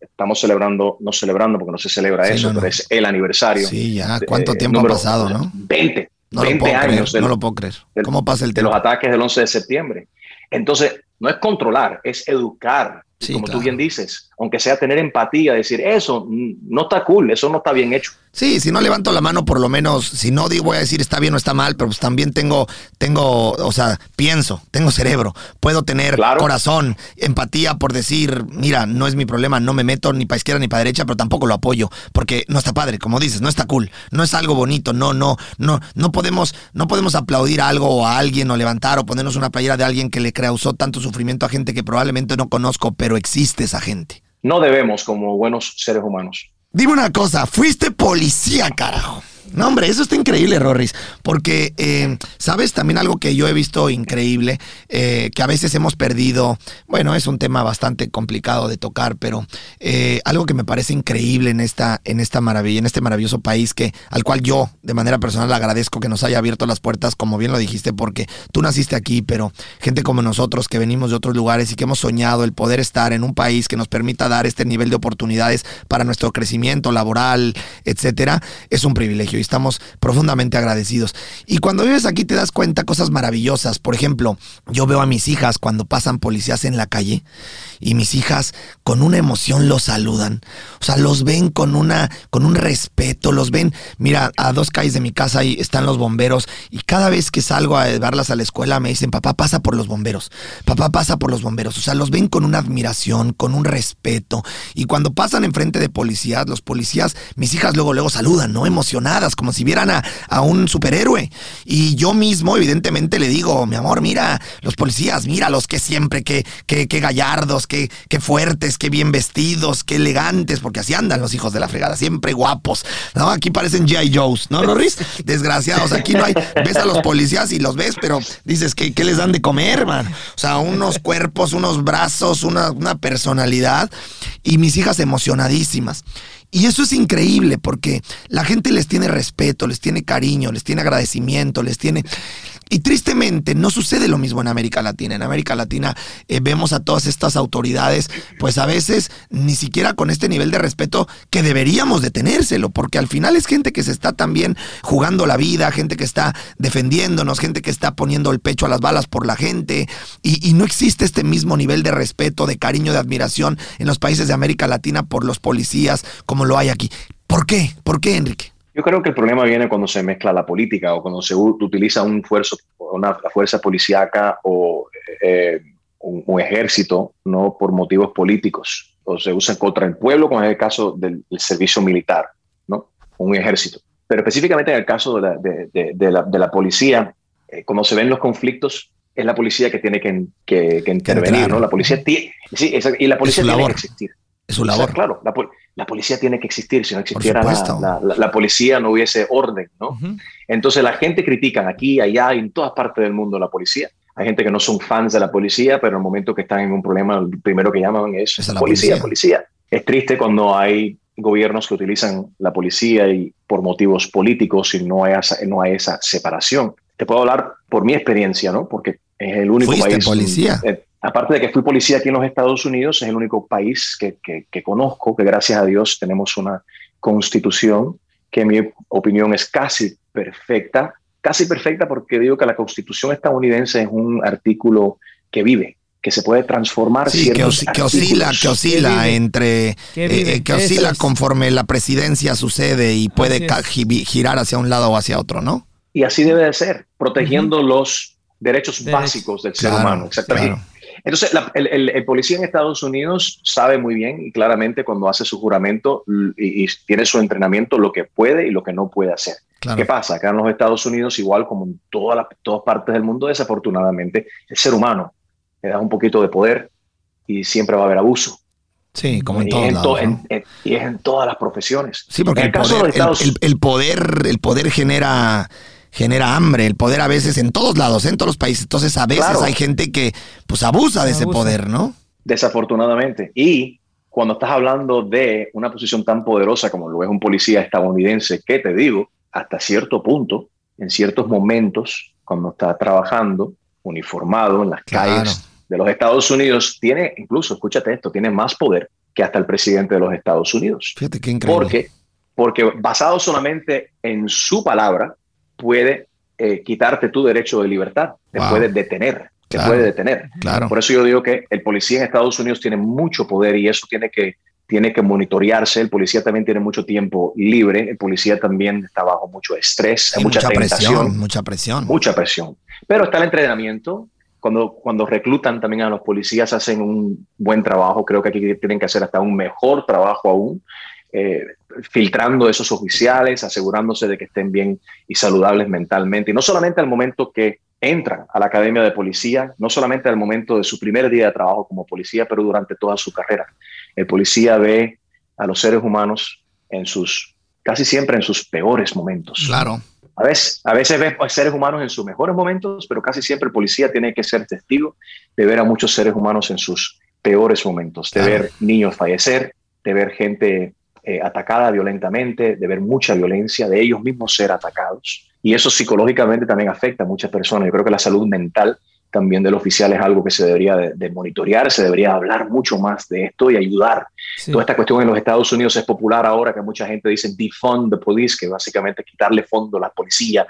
estamos celebrando, no celebrando porque no se celebra eso, pero es el aniversario. Sí, ya, ¿cuánto tiempo ha pasado, no? 20, no 20 años. no lo puedo creer. ¿Cómo pasa el tiempo? De los ataques del 11 de septiembre. Entonces, no es controlar, es educar. como tú bien dices, aunque sea tener empatía, decir, eso no está cool, eso no está bien hecho. Sí, si no levanto la mano, por lo menos, si no digo, voy a decir está bien o está mal, pero pues también tengo, tengo, o sea, pienso, tengo cerebro, puedo tener corazón, empatía por decir, mira, no es mi problema, no me meto ni para izquierda ni para derecha, pero tampoco lo apoyo, porque no está padre, como dices, no está cool, no es algo bonito, no, no, no, no podemos, no podemos aplaudir algo o a alguien o levantar o ponernos una playera de alguien que le causó tanto sufrimiento a gente que probablemente no conozco, pero existe esa gente. No debemos como buenos seres humanos Dime una cosa, fuiste policía, carajo. No, hombre, eso está increíble, Rorris, porque, eh, ¿sabes? También algo que yo he visto increíble, eh, que a veces hemos perdido, bueno, es un tema bastante complicado de tocar, pero eh, algo que me parece increíble en esta, en esta maravilla, en este maravilloso país, que, al cual yo, de manera personal, agradezco que nos haya abierto las puertas, como bien lo dijiste, porque tú naciste aquí, pero gente como nosotros que venimos de otros lugares y que hemos soñado el poder estar en un país que nos permita dar este nivel de oportunidades para nuestro crecimiento laboral, etcétera, es un privilegio y estamos profundamente agradecidos. Y cuando vives aquí te das cuenta cosas maravillosas. Por ejemplo, yo veo a mis hijas cuando pasan policías en la calle y mis hijas con una emoción los saludan. O sea, los ven con una con un respeto, los ven, mira, a dos calles de mi casa ahí están los bomberos y cada vez que salgo a llevarlas a la escuela me dicen, "Papá, pasa por los bomberos. Papá, pasa por los bomberos." O sea, los ven con una admiración, con un respeto y cuando pasan enfrente de policías, los policías, mis hijas luego luego saludan, ¿no? Emocionadas, como si vieran a, un superhéroe. Y yo mismo, evidentemente, le digo, mi amor, mira, los policías, mira los que siempre, que, que, que gallardos, que fuertes, que bien vestidos, que elegantes, porque así andan los hijos de la fregada, siempre guapos. ¿no? Aquí parecen G.I. Joes, ¿no, Rorris? Desgraciados, aquí no hay, ves a los policías y los ves, pero dices, ¿qué, qué les dan de comer, man? O sea, unos cuerpos, unos brazos, una, una personalidad. Y mis hijas emocionadísimas. Y eso es increíble porque la gente les tiene respeto, les tiene cariño, les tiene agradecimiento, les tiene... Y tristemente no sucede lo mismo en América Latina. En América Latina eh, vemos a todas estas autoridades, pues a veces ni siquiera con este nivel de respeto que deberíamos de tenérselo, porque al final es gente que se está también jugando la vida, gente que está defendiéndonos, gente que está poniendo el pecho a las balas por la gente, y no existe este mismo nivel de respeto, de cariño, de admiración en los países de América Latina por los policías como lo hay aquí. ¿Por qué? ¿Por qué, Enrique? Yo creo que el problema viene cuando se mezcla la política o cuando se utiliza un fuerzo, una fuerza policíaca o eh, un, ejército no por motivos políticos o se usa contra el pueblo, como es el caso del, servicio militar, ¿no? un ejército. Pero específicamente en el caso de la, de, la, de la policía, eh, cuando se ven los conflictos, es la policía que tiene que, que, intervenir, ¿no? La policía tiene, sí, y la policía tiene que existir. Es su labor. claro, la, la policía tiene que existir. Si no existiera la, la, policía, no hubiese orden, ¿no? Entonces la gente critica aquí, allá, en todas partes del mundo la policía. Hay gente que no son fans de la policía, pero en el momento que están en un problema, el primero que llaman es, policía, policía. es triste cuando hay gobiernos que utilizan la policía y por motivos políticos y no hay esa, no hay esa separación. Te puedo hablar por mi experiencia, ¿no? Porque es el único ¿Fuiste país. policía? eh, aparte de que fui policía aquí en los Estados Unidos, es el único país que, que, que conozco que gracias a Dios tenemos una constitución que en mi opinión es casi perfecta. Casi perfecta porque digo que la constitución estadounidense es un artículo que vive, que se puede transformar. Sí, que, ciertos os- que oscila, que oscila entre, Que eh, eh, que oscila es. conforme la presidencia sucede y puede girar hacia un lado o hacia otro, ¿no? Y así debe de ser, protegiendo los derechos Derechos. básicos del ser Claro, humano. Exactamente. claro. Entonces, la- el, el- el policía en Estados Unidos sabe muy bien y claramente cuando hace su juramento y, y tiene su entrenamiento lo que puede y lo que no puede hacer. Claro. ¿Qué pasa? Acá en los Estados Unidos, igual como en todas las todas partes del mundo, desafortunadamente, el ser humano le da un poquito de poder y siempre va a haber abuso. Sí, como en y, todos en to- lados. ¿no? en- en- y es en todas las profesiones. Sí, porque el caso de poder, Estados el- el poder, el poder genera, genera hambre, el poder a veces en todos lados, en todos los países. Entonces a veces Claro. hay gente que pues abusa de ese poder, ¿no? Desafortunadamente. Y cuando estás hablando de una posición tan poderosa como lo es un policía estadounidense, que te digo, hasta cierto punto, en ciertos momentos, cuando está trabajando uniformado en las Claro. calles de los Estados Unidos, tiene, incluso, escúchate esto, tiene más poder que hasta el presidente de los Estados Unidos. Fíjate qué increíble. Porque, porque basado solamente en su palabra, puede eh, quitarte tu derecho de libertad, te Wow. puede detener, te Claro. puede detener. Claro. Por eso yo digo que el policía en Estados Unidos tiene mucho poder y eso tiene que, tiene que monitorearse. El policía también tiene mucho tiempo libre. El policía también está bajo mucho estrés, mucha, mucha presión, mucha presión. mucha presión. Pero está el entrenamiento. Cuando, cuando reclutan también a los policías hacen un buen trabajo. Creo que aquí tienen que hacer hasta un mejor trabajo aún, eh, filtrando esos oficiales, asegurándose de que estén bien y saludables mentalmente. Y no solamente al momento que entran a la academia de policía, no solamente al momento de su primer día de trabajo como policía, pero durante toda su carrera. El policía ve a los seres humanos en sus, casi siempre en sus peores momentos. Claro. A veces, a veces ves seres humanos en sus mejores momentos, pero casi siempre el policía tiene que ser testigo de ver a muchos seres humanos en sus peores momentos, de Claro. ver niños fallecer, de ver gente eh, atacada violentamente, de ver mucha violencia, de ellos mismos ser atacados. Y eso psicológicamente también afecta a muchas personas. Yo creo que la salud mental también del oficial es algo que se debería de, de monitorear, se debería hablar mucho más de esto y ayudar Sí. Toda esta cuestión en los Estados Unidos es popular ahora, que mucha gente dice defund the police, que básicamente quitarle fondo a la policía.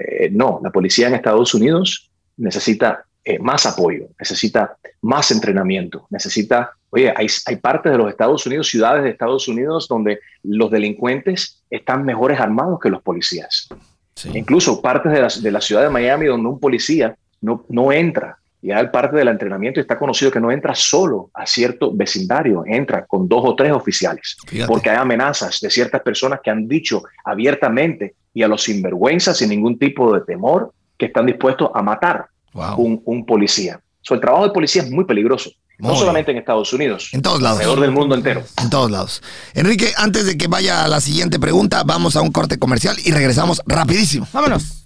Eh, no, la policía en Estados Unidos necesita eh, más apoyo, necesita más entrenamiento, necesita, oye, hay, hay partes de los Estados Unidos, ciudades de Estados Unidos, donde los delincuentes están mejores armados que los policías. Sí. Incluso partes de la, de la ciudad de Miami donde un policía no, no entra. Ya el parte del entrenamiento está conocido que no entra solo a cierto vecindario, entra con dos o tres oficiales, Fíjate. porque hay amenazas de ciertas personas que han dicho abiertamente y a los sinvergüenzas sin ningún tipo de temor que están dispuestos a matar Wow. un, un policía. So, el trabajo de policía es muy peligroso, no solamente en Estados Unidos, En todos lados. alrededor del mundo entero. En todos lados. Enrique, antes de que vaya a la siguiente pregunta, vamos a un corte comercial y regresamos rapidísimo. Vámonos.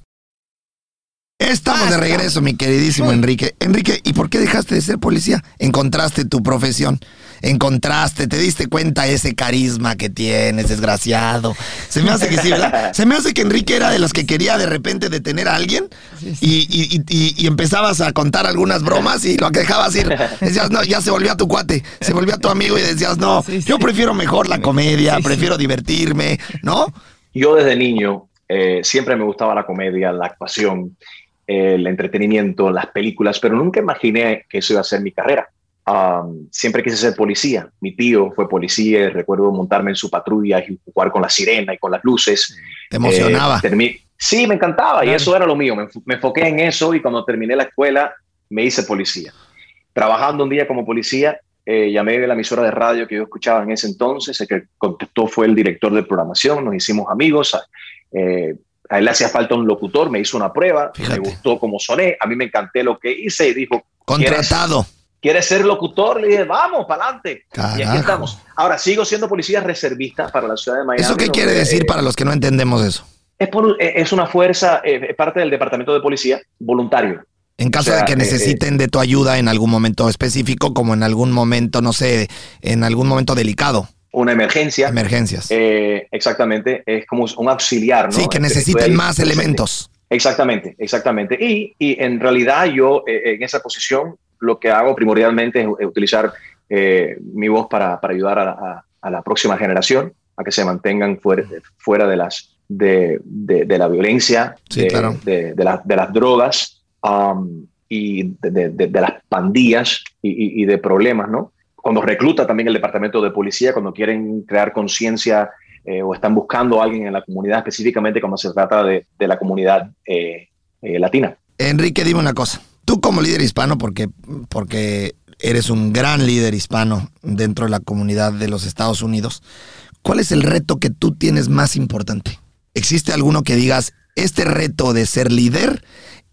Estamos de regreso, mi queridísimo Enrique. Enrique, ¿y por qué dejaste de ser policía? Encontraste tu profesión. Encontraste, te diste cuenta ese carisma que tienes, desgraciado. Se me hace que sí, ¿verdad? Se me hace que Enrique era de los que quería de repente detener a alguien y, y- y- empezabas a contar algunas bromas y lo dejabas ir. Decías, no, ya se volvió a tu cuate, se volvió a tu amigo y decías, no, Sí, sí. yo prefiero mejor la comedia, prefiero divertirme, ¿no? Yo desde niño eh, siempre me gustaba la comedia, la actuación, el entretenimiento, las películas, pero nunca imaginé que eso iba a ser mi carrera. Um, siempre quise ser policía. Mi tío fue policía, recuerdo montarme en su patrulla y jugar con la sirena y con las luces. Te emocionaba. Eh, sí, me encantaba y eso era lo mío. Me, me enfoqué en eso y cuando terminé la escuela me hice policía. Trabajando un día como policía, eh, llamé de la emisora de radio que yo escuchaba en ese entonces. El que contestó fue el director de programación. Nos hicimos amigos. Eh, a él le hacía falta un locutor, me hizo una prueba, Fíjate. me gustó cómo soné, a mí me encanté lo que hice y dijo, Contratado. ¿quieres ser locutor? Le dije, vamos, para adelante. Y aquí estamos. Ahora sigo siendo policía reservista para la ciudad de Miami. ¿Eso qué quiere decir eh, para los que no entendemos eso? es, por- eh, es una fuerza, eh, es parte del departamento de policía voluntario. En caso de que necesiten de tu ayuda en algún momento específico, como en algún momento, no sé, en algún momento delicado. Una emergencia. Emergencias. exactamente, es como un auxiliar, ¿no? Sí, que necesiten más elementos. Exactamente, exactamente. Y, y en realidad yo en esa posición lo que hago primordialmente es, utilizar mi voz para, para ayudar a, a la próxima generación a que se mantengan fuera, fuera de, las, de, de, la violencia, de, de, las drogas um, y de, las pandillas y, de problemas, ¿no? Cuando recluta también el departamento de policía, cuando quieren crear conciencia eh, o están buscando a alguien en la comunidad, específicamente cuando se trata de, la comunidad eh, eh, latina. Enrique, dime una cosa. Tú como líder hispano, porque, porque eres un gran líder hispano dentro de la comunidad de los Estados Unidos. ¿Cuál es el reto que tú tienes más importante? ¿Existe alguno que digas, este reto de ser líder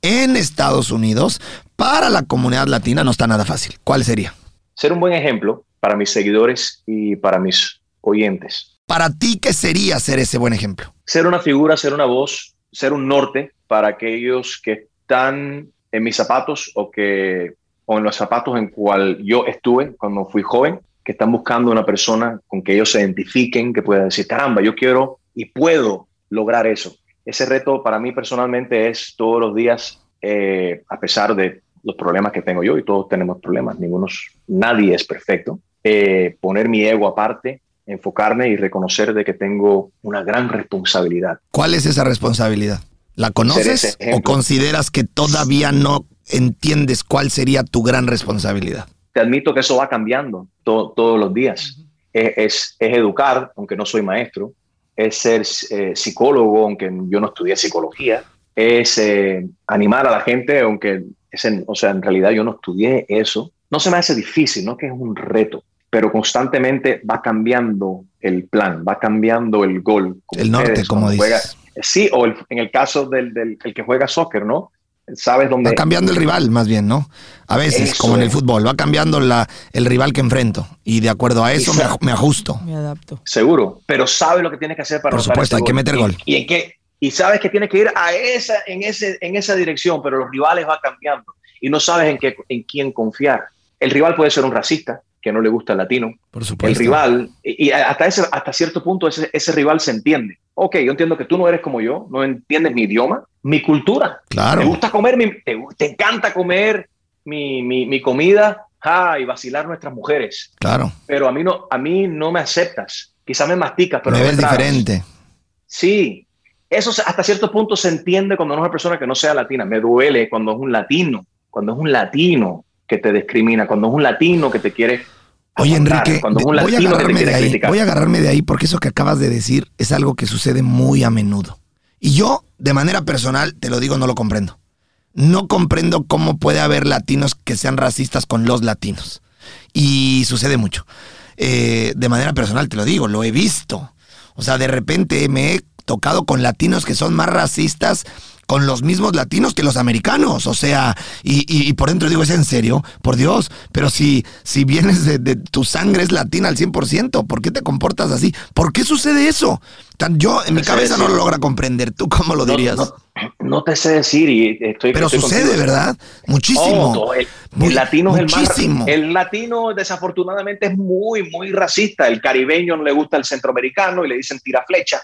en Estados Unidos para la comunidad latina no está nada fácil? ¿Cuál sería? Ser un buen ejemplo para mis seguidores y para mis oyentes. Para ti, ¿qué sería ser ese buen ejemplo? Ser una figura, ser una voz, ser un norte para aquellos que están en mis zapatos o que o en los zapatos en cual yo estuve cuando fui joven, que están buscando una persona con que ellos se identifiquen, que pueda decir, caramba, yo quiero y puedo lograr eso. Ese reto para mí personalmente es todos los días, eh, a pesar de los problemas que tengo yo, y todos tenemos problemas, ninguno, nadie es perfecto, eh, poner mi ego aparte, enfocarme y reconocer de que tengo una gran responsabilidad. ¿Cuál es esa responsabilidad? ¿La conoces o consideras que todavía no entiendes cuál sería tu gran responsabilidad? Te admito que eso va cambiando todos los días. es, es, educar, aunque no soy maestro, es ser eh, psicólogo, aunque yo no estudié psicología, es eh, animar a la gente, aunque es o sea, en realidad yo no estudié eso. No se me hace difícil, no que es un reto, pero constantemente va cambiando el plan, va cambiando el gol. El norte, como dices. sí, o en el caso del, del el que juega soccer, ¿no? sabes dónde. Va cambiando el rival, más bien, ¿no? A veces, como en el fútbol, va cambiando la, el rival que enfrento. Y de acuerdo a eso me, ajusto. Me adapto. Seguro, pero sabes lo que tienes que hacer para Por supuesto, hay que meter gol. Y, en qué, y sabes que tienes que ir a esa, en, ese, en esa dirección, pero los rivales van cambiando y no sabes en, qué, en quién confiar. El rival puede ser un racista, que no le gusta el latino. Por supuesto. El rival, y hasta, ese, hasta cierto punto ese, ese rival se entiende. Ok, yo entiendo que tú no eres como yo, no entiendes mi idioma, mi cultura. Claro. Te gusta comer, te, te encanta comer mi, mi, mi comida ah, y vacilar nuestras mujeres. Claro. Pero a mí no, a mí no me aceptas. Quizá me masticas, pero me no ves diferente. Sí. Eso hasta cierto punto se entiende cuando no es una persona que no sea latina. Me duele cuando es un latino, cuando es un latino que te discrimina, cuando es un latino que te quiere Oye, Enrique, voy, a agarrarme de ahí, voy a agarrarme de ahí porque eso que acabas de decir es algo que sucede muy a menudo. Y yo, de manera personal, te lo digo, no lo comprendo. No comprendo cómo puede haber latinos que sean racistas con los latinos. Y sucede mucho. Eh, de manera personal, te lo digo, lo he visto. O sea, de repente me he tocado con latinos que son más racistas con los mismos latinos que los americanos. O sea, y, por dentro digo, ¿es en serio? Por Dios, pero si, si vienes de, tu sangre es latina al 100%, ¿por qué te comportas así? ¿Por qué sucede eso? Yo en mi cabeza no lo logra comprender. ¿Tú cómo lo dirías? No, te sé decir y estoy... Pero sucede, ¿verdad? Muchísimo. Oh, el, latino es el más... El latino desafortunadamente es muy, muy racista. El caribeño no le gusta el centroamericano y le dicen tira flecha.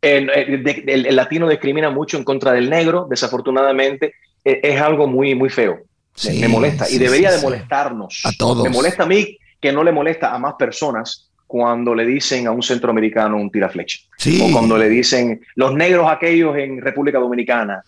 El, latino discrimina mucho en contra del negro, desafortunadamente, e, es, algo muy, muy feo. me, molesta y debería de molestarnos. A todos. Me molesta a mí que no le molesta a más personas cuando le dicen a un centroamericano un tiraflecha. O cuando le dicen los negros aquellos en República Dominicana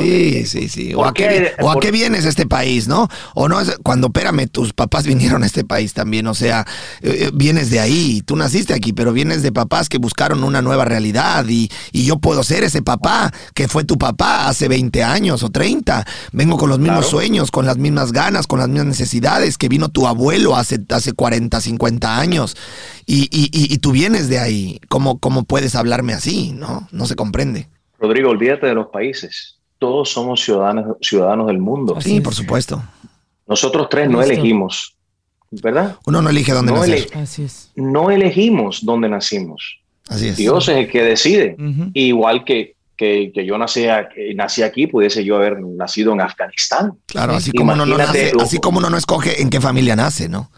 sí, sí, sí. O a, qué, o a qué vienes a este país, ¿no? O no, es, cuando, espérame, tus papás vinieron a este país también, o sea, eh, eh, vienes de ahí, tú naciste aquí, pero vienes de papás que buscaron una nueva realidad y, y, yo puedo ser ese papá que fue tu papá hace 20 años o 30. Vengo con los mismos sueños, con las mismas ganas, con las mismas necesidades que vino tu abuelo hace, hace 40, 50 años. Y, y, y tú vienes de ahí. ¿Cómo, ¿Cómo puedes hablarme así? No, no se comprende. Rodrigo, olvídate de los países todos somos ciudadanos, ciudadanos del mundo. Sí, por supuesto. Nosotros tres no elegimos, ¿verdad? Uno no elige dónde no nacer. Así es. No elegimos dónde nacimos. Así es. Dios es el que decide. Igual que que, que yo nací, nací aquí, pudiese yo haber nacido en Afganistán. Claro, así como, uno no nace, así como uno no escoge en qué familia nace, ¿no?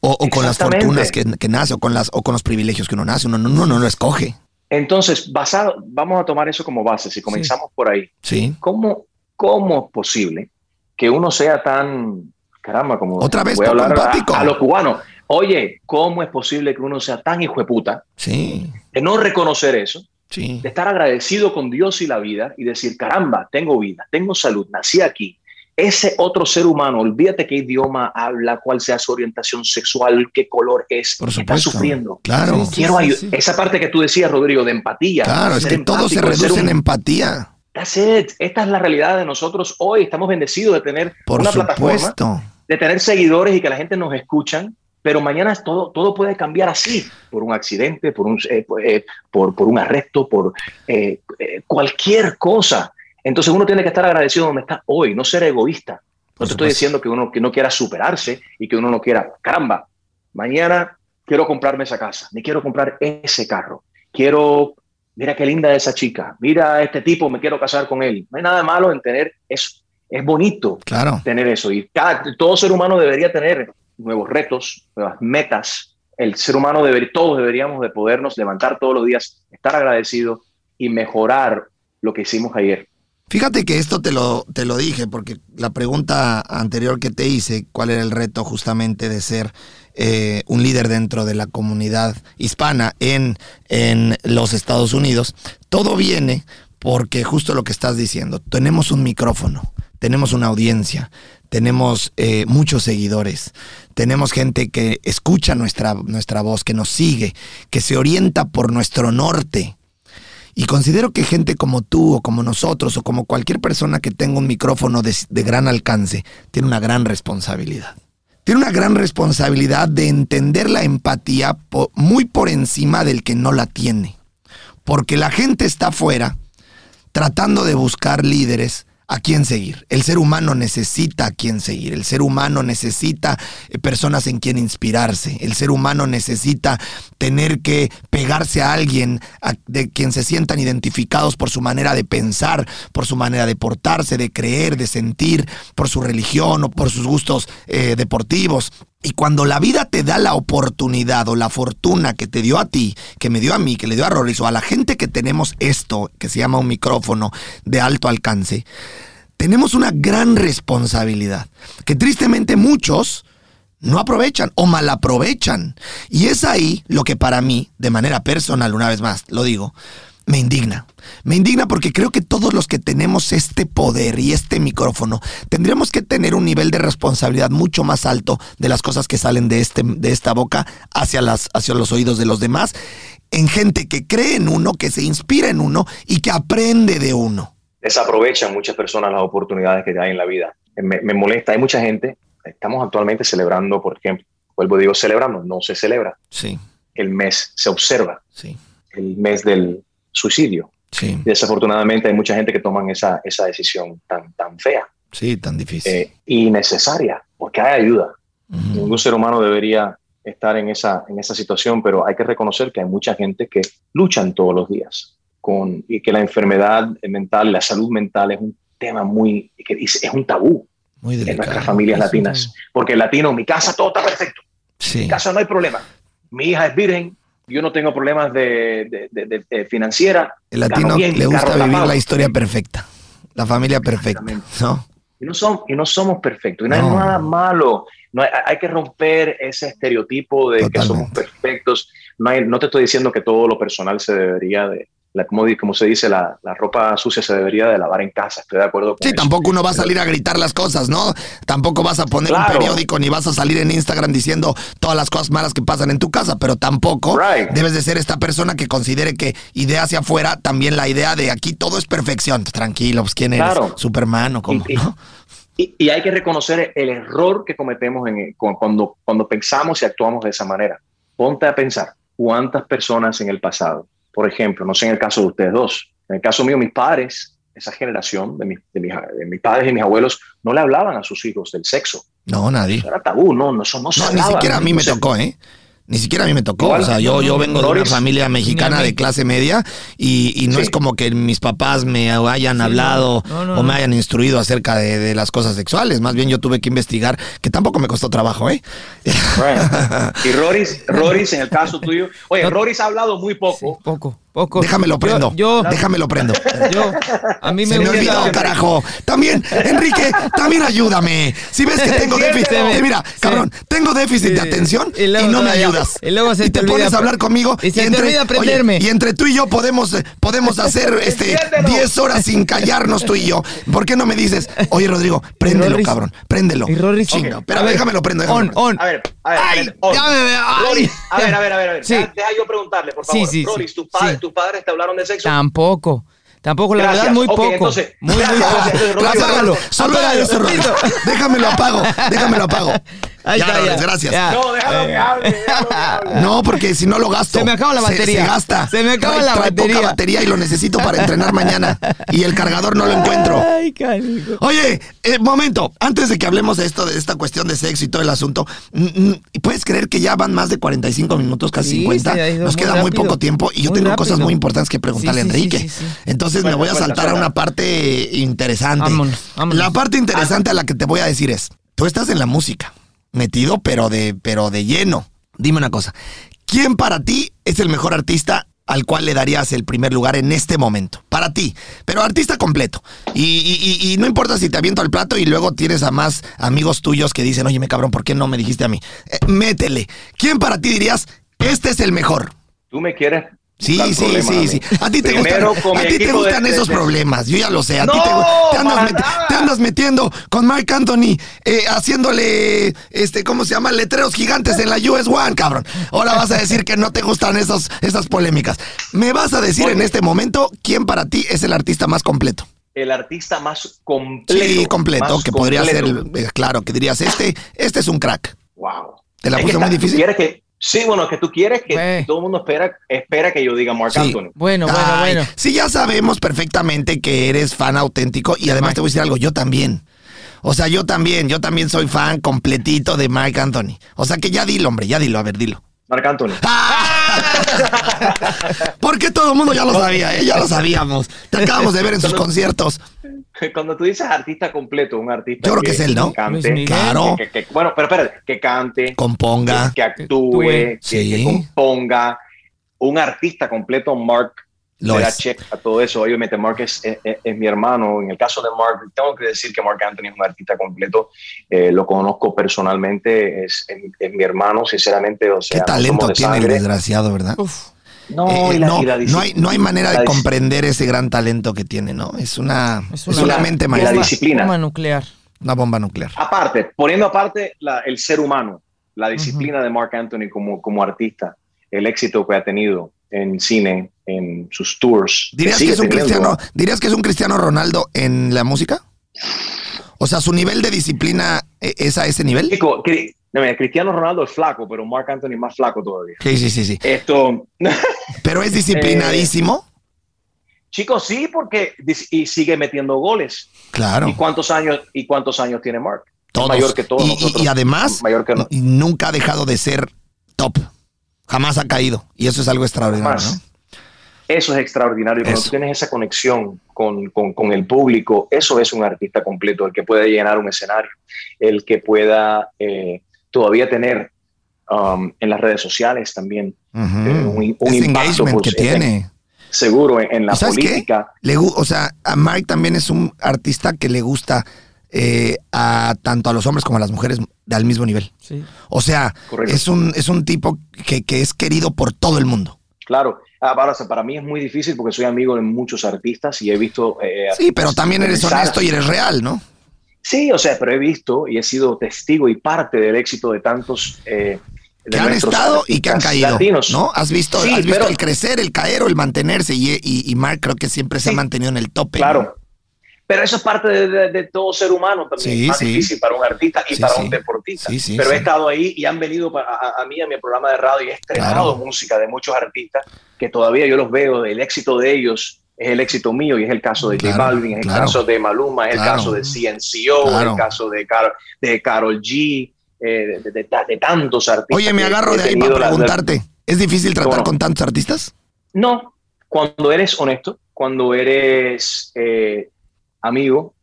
O, o con las fortunas que, que, nace, o con, las, o con los privilegios que uno nace, uno no, no, no lo escoge. Entonces, basado, vamos a tomar eso como base, si comenzamos por ahí. Sí. ¿Cómo, ¿Cómo es posible que uno sea tan, caramba, como otra vez voy a hablar a, a los cubanos? Oye, ¿cómo es posible que uno sea tan hijo de puta? Sí. De no reconocer eso, Sí. de estar agradecido con Dios y la vida y decir, caramba, tengo vida, tengo salud, nací aquí. Ese otro ser humano, olvídate qué idioma habla, cuál sea su orientación sexual, qué color es, Por está supuesto. sufriendo. Claro. Quiero Sí, sí, sí. Esa parte que tú decías, Rodrigo, de empatía. Claro, es que todo se reduce en un- empatía. That's it. Esta es la realidad de nosotros hoy. Estamos bendecidos de tener Por una plataforma, supuesto. de tener seguidores y que la gente nos escuchan, pero mañana todo, todo puede cambiar así, por un accidente, por un, eh, por, eh, por, por un arresto, por eh, eh, cualquier cosa. Entonces uno tiene que estar agradecido donde está hoy, no ser egoísta. No te estoy diciendo que uno que no quiera superarse y que uno no quiera, caramba, mañana quiero comprarme esa casa, me quiero comprar ese carro, quiero, mira qué linda esa chica, mira a este tipo, me quiero casar con él. No hay nada malo en tener eso. Es bonito Claro. tener eso. Y cada, todo ser humano debería tener nuevos retos, nuevas metas. El ser humano debería, todos deberíamos de podernos levantar todos los días, estar agradecidos y mejorar lo que hicimos ayer. Fíjate que esto te lo, te lo dije, porque la pregunta anterior que te hice, cuál era el reto justamente de ser eh, un líder dentro de la comunidad hispana en, en los Estados Unidos, todo viene porque justo lo que estás diciendo, tenemos un micrófono, tenemos una audiencia, tenemos eh, muchos seguidores, tenemos gente que escucha nuestra, nuestra voz, que nos sigue, que se orienta por nuestro norte. Y considero que gente como tú o como nosotros o como cualquier persona que tenga un micrófono de, de gran alcance tiene una gran responsabilidad. Tiene una gran responsabilidad de entender la empatía muy por encima del que no la tiene. Porque la gente está afuera tratando de buscar líderes a quién seguir. El ser humano necesita a quién seguir. El ser humano necesita eh, personas en quien inspirarse. El ser humano necesita tener que pegarse a alguien de quien se sientan identificados por su manera de pensar, por su manera de portarse, de creer, de sentir, por su religión o por sus gustos eh, deportivos. Y cuando la vida te da la oportunidad o la fortuna que te dio a ti, que me dio a mí, que le dio a Rolis o a la gente que tenemos esto, que se llama un micrófono de alto alcance, tenemos una gran responsabilidad, que tristemente muchos no aprovechan o mal aprovechan. Y es ahí lo que para mí, de manera personal, una vez más, lo digo, me indigna. Me indigna porque creo que todos los que tenemos este poder y este micrófono tendríamos que tener un nivel de responsabilidad mucho más alto de las cosas que salen de, este, de esta boca hacia, las, hacia los oídos de los demás, en gente que cree en uno, que se inspira en uno y que aprende de uno. Desaprovechan muchas personas las oportunidades que hay en la vida. Me, me molesta, hay mucha gente, estamos actualmente celebrando, por ejemplo, vuelvo digo celebrando, no se celebra, Sí, el mes se observa, sí, el mes del suicidio. sí, Desafortunadamente hay mucha gente que toman esa, esa decisión tan, tan fea sí, tan difícil. eh, innecesaria, porque hay ayuda. Ujú. Ningún ser humano debería estar en esa, en esa situación, pero hay que reconocer que hay mucha gente que luchan todos los días con, y que la enfermedad mental, la salud mental es un tema muy, que es, un tabú Muy en nuestras delicado. familias latinas. Porque el latino, mi casa todo está perfecto, Sí, mi casa no hay problema, mi hija es virgen, yo no tengo problemas de, de, de- de- de financiera, el latino bien, le gusta vivir tapado. la historia perfecta, la familia perfecta. ¿no? Y no, son, y no somos perfectos, y no, hay nada malo. No hay, hay que romper ese estereotipo de que somos perfectos. No, hay- no te estoy diciendo que todo lo personal se debería de, la, como, como se dice, la, la ropa sucia se debería de lavar en casa. Estoy de acuerdo con Sí, eso. tampoco uno va a salir a gritar las cosas, ¿no? Tampoco vas a poner un periódico ni vas a salir en Instagram diciendo todas las cosas malas que pasan en tu casa, pero tampoco Right. debes de ser esta persona que considere que idea hacia afuera también la idea de aquí todo es perfección. Tranquilo, pues ¿quién eres? Claro. Superman o cómo, Y- y- ¿no? Y, y hay que reconocer el error que cometemos en, cu- cuando, cuando pensamos y actuamos de esa manera. Ponte a pensar cuántas personas en el pasado, por ejemplo, no sé en el caso de ustedes dos, en el caso mío, mis padres, esa generación de, mis- de mis, de mis padres y mis abuelos, no le hablaban a sus hijos del sexo. No, nadie. Eso era tabú, no, no, eso no se ni siquiera a mí me tocó, ¿eh? Ni siquiera a mí me tocó. Igual. O sea, yo, yo vengo de una familia mexicana de clase media y, y no Sí. es como que mis papás me hayan Sí, hablado no, no, o me hayan instruido acerca de, de las cosas sexuales. Más bien yo tuve que investigar, que tampoco me costó trabajo, ¿eh? Right. Y Roris, Roris, en el caso tuyo, oye, No- Roris ha hablado muy Sí, poco. Poco. Déjamelo prendo. Yo, yo, Déjamelo prendo. yo- a mí me Se me olvidó, carajo. También, Enrique, también ayúdame. Si ves que tengo déficit, mira, Sí. cabrón, tengo déficit de atención Y y, no me ayudas. y luego se y te te, pones a hablar conmigo y se te olvida oye, prenderme. y entre tú y yo podemos podemos hacer este Entiéndelo. 10 horas sin callarnos tú y yo. ¿Por qué no me dices, oye Rodrigo, préndelo, Roris- cabrón, préndelo? y Roris- Chinga, Ok. pero A ver, déjamelo prendo, déjamelo On, prendo. on. A ver, a ver, Ay, a ver, a ver, a ver, a ver. Sí. Deja, yo preguntarle, por favor. sí, sí. Roris, tus padres, Sí. Tus padres te hablaron de sexo. Tampoco. Tampoco, la Gracias. verdad, muy Ok, poco. entonces, muy, muy poco. Apágalo, Rodrigo. Solo era apágalo. Rodrigo. Déjamelo apago, déjamelo apago. Ahí Ya, está, ya. gracias. Ya. No, déjalo que hable, déjalo que hable. No, porque si no lo gasto. Se me acaba la batería. Se, gasta. Se me acaba Trae- la trae batería. poca batería y lo necesito para entrenar mañana. Y el cargador no lo encuentro. Ay, canijo. Oye, eh, momento, antes de que hablemos de esto, de esta cuestión de sexo y todo el asunto, ¿puedes creer que ya van más de 45 minutos, casi Sí, 50? se ha ido Nos muy queda muy poco tiempo y yo Muy tengo rápido. cosas muy importantes que preguntarle Sí, a Enrique. sí, sí, sí. Entonces me voy a saltar a una parte interesante. Vámonos, vámonos. La parte interesante a la que te voy a decir es, tú estás en la música, metido pero de, pero de lleno. Dime una cosa, ¿quién para ti es el mejor artista al cual le darías el primer lugar en este momento? Para ti, pero artista completo. Y, y- y- no importa si te aviento al plato y luego tienes a más amigos tuyos que dicen, oye, me cabrón, ¿por qué no me dijiste a mí? Eh, métele. ¿Quién para ti dirías, este es el mejor? Tú me quieres. Sí, sí, sí, sí. A ti te Primero gustan, con a mi ti te equipo de- gustan de- esos de- problemas. Yo ya lo sé. A No, ti te, te andas, te andas metiendo con Mark Anthony, eh, haciéndole, este, ¿cómo se llama? Letreros gigantes en la US One, cabrón. Ahora vas a decir que no te gustan esos, esas polémicas. Me vas a decir Oye. en este momento quién para ti es el artista más completo. El artista más completo. Sí, completo, que podría ser, completo. eh, claro, que dirías, este, este es un crack. Wow. ¿Te la Es puse muy está- difícil? quieres que, sí, bueno, que tú quieres que todo el mundo espera, espera que yo diga Mark Sí. Anthony. Bueno, bueno, Ay, bueno. Sí, ya sabemos perfectamente que eres fan auténtico y además Mike. te voy a decir algo, yo también. O sea, yo también, yo también soy fan completito de Mike Anthony. O sea que ya dilo, hombre, ya dilo, a ver, dilo. Mark Anthony. ¡Ah! Porque todo el mundo ya lo sabía, ¿eh? ya lo sabíamos. Te acabamos de ver en sus conciertos. Cuando tú dices artista completo, un artista Yo creo que es él, ¿no? cante. Claro. que- que- bueno, pero espérate, que cante, Componga. que, que actúe, Sí. que componga, un artista completo, Mark Lo da check a todo eso. Obviamente, Mark es, es- mi hermano. En el caso de Mark, tengo que decir que Mark Anthony es un artista completo. Eh, lo conozco personalmente, es, es- es mi hermano, sinceramente. O sea, Qué talento tiene el sangre. desgraciado, ¿verdad? Uf. No, Eh, y la- no, y la no hay, no hay manera la de comprender ese gran talento que tiene, ¿no? Es una, es Es una, una- mente la disciplina. Bomba nuclear. una bomba nuclear. Aparte, poniendo aparte la- el ser humano, la disciplina de Mark Anthony como, como artista, el éxito que ha tenido en cine, en sus tours. ¿Dirías que, es un teniendo. cristiano, ¿Dirías que es un Cristiano Ronaldo en la música? O sea, su nivel de disciplina eh, es a ese nivel. Chico, no, mira, Cristiano Ronaldo es flaco, pero Mark Anthony es más flaco todavía. Sí, sí, sí, sí. Esto, Pero es disciplinadísimo. chicos, sí, porque y sigue metiendo goles. Claro. ¿Y cuántos años y cuántos años tiene Mark? Es Todos. Mayor que todos y, y- nosotros. y además, mayor que no- nunca ha dejado de ser top. Jamás ha caído. Y eso es algo extraordinario, Jamás. ¿no? Eso es extraordinario. Cuando Eso. tú tienes esa conexión con, con- con el público, eso es un artista completo, el que puede llenar un escenario, el que pueda eh, todavía tener um, en las redes sociales también eh, un, un Ese impacto engagement pues, que en- tiene. seguro en, en la política. Le o sea, a Mark también es un artista que le gusta eh, a tanto a los hombres como a las mujeres al mismo nivel. Sí. O sea, Correcto. es un, es un tipo que, que es querido por todo el mundo. Claro, Ah, ahora, o sea, para mí es muy difícil porque soy amigo de muchos artistas y he visto... eh, Sí, pero también eres honesto y eres real, ¿no? Sí, o sea, pero he visto y he sido testigo y parte del éxito de tantos... eh, de Que han estado y que han caído. latinos. ¿No? Has visto, Sí, has visto pero- el crecer, el caer o el mantenerse. Y, y, y Mark creo que siempre se ha mantenido en el tope. Claro. Pero eso es parte de, de- de todo ser humano también. Sí, es más sí. difícil para un artista y para un deportista. Sí, sí, Pero he estado ahí y han venido a, a- a mí, a mi programa de radio, y he estrenado Claro. música de muchos artistas que todavía yo los veo, el éxito de ellos es el éxito mío y es el caso de J Claro, Balvin, es el claro. caso de Maluma, es Claro. el caso de CNCO, es el caso de, Car de Carol G. eh, de, de- de tantos artistas. Oye, me agarro de ahí para la- preguntarte. ¿Es difícil tratar con tantos artistas? No, cuando eres honesto, cuando eres eh, amigo,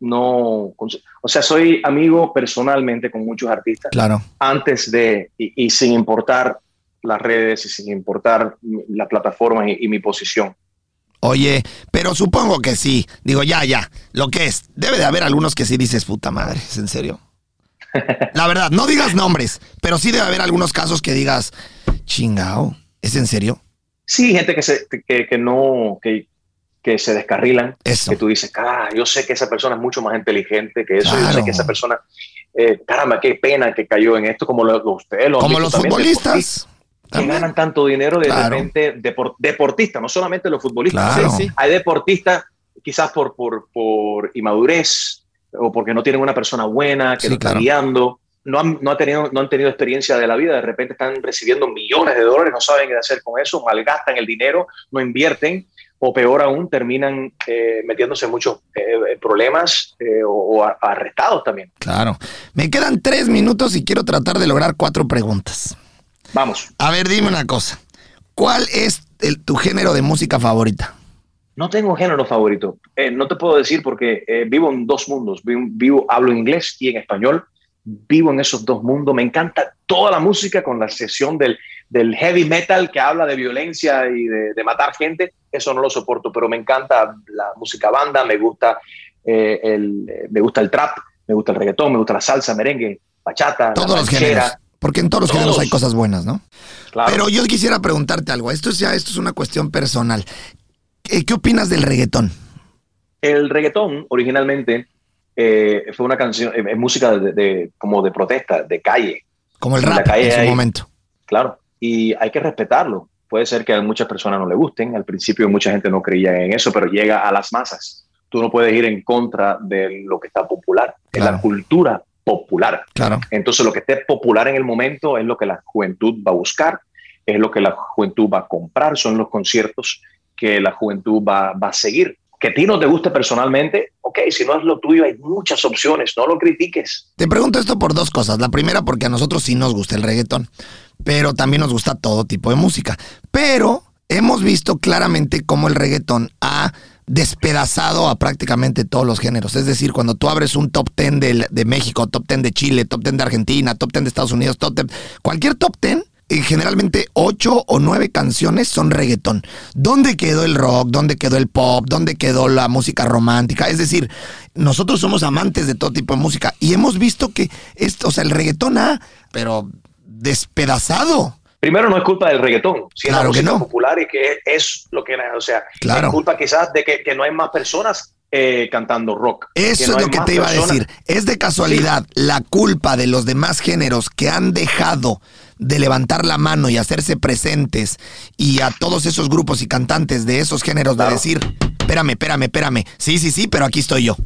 no, o sea, soy amigo personalmente con muchos artistas Claro. antes de, y, y sin importar las redes y sin importar las plataformas y, y mi posición. Oye, pero supongo que sí. Digo, ya, ya. Lo que es. Debe de haber algunos que sí dices, puta madre, ¿es en serio? La verdad, no digas nombres, pero sí debe haber algunos casos que digas, chingao, ¿es en serio? Sí, gente que, se, que, que no, que, que se descarrilan, Eso. que tú dices, ah, yo sé que esa persona es mucho más inteligente que eso, yo sé que esa persona, eh, caramba, qué pena que cayó en esto, como lo, lo- ustedes lo han Como los futbolistas. Que ganan tanto dinero de Claro. repente depor- deportistas, no solamente los futbolistas. Claro. Sí, sí. Hay deportistas quizás por, por, por inmadurez o porque no tienen una persona buena que Sí, lo está claro. guiando, no han, no, ha tenido, no han tenido experiencia de la vida, de repente están recibiendo millones de dólares, no saben qué hacer con eso, malgastan el dinero, no invierten o peor aún, terminan eh, metiéndose en muchos eh, problemas eh, o, arrestados también. Claro. Me quedan tres minutos y quiero tratar de lograr cuatro preguntas. Vamos, A ver, dime una cosa. ¿Cuál es el- tu género de música favorita? No tengo género favorito. Eh, no te puedo decir porque eh, vivo en dos mundos. Vivo, vivo- hablo inglés y en español. Vivo en esos dos mundos. Me encanta toda la música con la sesión del, del heavy metal que habla de violencia y de, de matar gente. Eso no lo soporto, pero me encanta la música banda, me gusta, eh, el, eh, me gusta el trap, me gusta el reggaetón, me gusta la salsa, merengue, bachata, Todos la los. Porque en todos los géneros hay cosas buenas, ¿no? Claro. Pero yo quisiera preguntarte algo. Esto es ya, esto es una cuestión personal. Eh, ¿Qué opinas del reggaetón? El reggaetón originalmente eh, fue una canción, eh, es música de, de- como de protesta, de calle, Como el En rap calle en su hay- momento. claro, y hay que respetarlo. Puede ser que a muchas personas no le gusten, al principio mucha gente no creía en eso, pero llega a las masas. Tú no puedes ir en contra de lo que está popular, es Claro. la cultura popular. Claro. Entonces lo que esté popular en el momento es lo que la juventud va a buscar, es lo que la juventud va a comprar, son los conciertos que la juventud va, va a seguir. Que a ti no te guste personalmente, ok, si no es lo tuyo hay muchas opciones, no lo critiques. Te pregunto esto por dos cosas. La primera, porque a nosotros sí nos gusta el reggaetón, pero también nos gusta todo tipo de música. Pero hemos visto claramente cómo el reggaetón ha despedazado a prácticamente todos los géneros. Es decir, cuando tú abres un top 10 de, México, top 10 de Chile, top 10 de Argentina, top 10 de Estados Unidos, top 10, cualquier top 10, eh, generalmente ocho o nueve canciones son reggaetón. ¿Dónde quedó el rock? ¿Dónde quedó el pop? ¿Dónde quedó la música romántica? Es decir, nosotros somos amantes de todo tipo de música y hemos visto que esto, o sea, el reggaetón ha, pero despedazado. Primero no es culpa del reggaetón, si Claro es la no. popular y que es lo que o sea, Claro. es culpa quizás de que, que no hay más personas eh, cantando rock. Eso no es lo que te iba a decir. Es de casualidad la culpa de los demás géneros que han dejado de levantar la mano y hacerse presentes y a todos esos grupos y cantantes de esos géneros de decir, espérame, espérame, espérame. Sí, sí, sí, pero aquí estoy yo.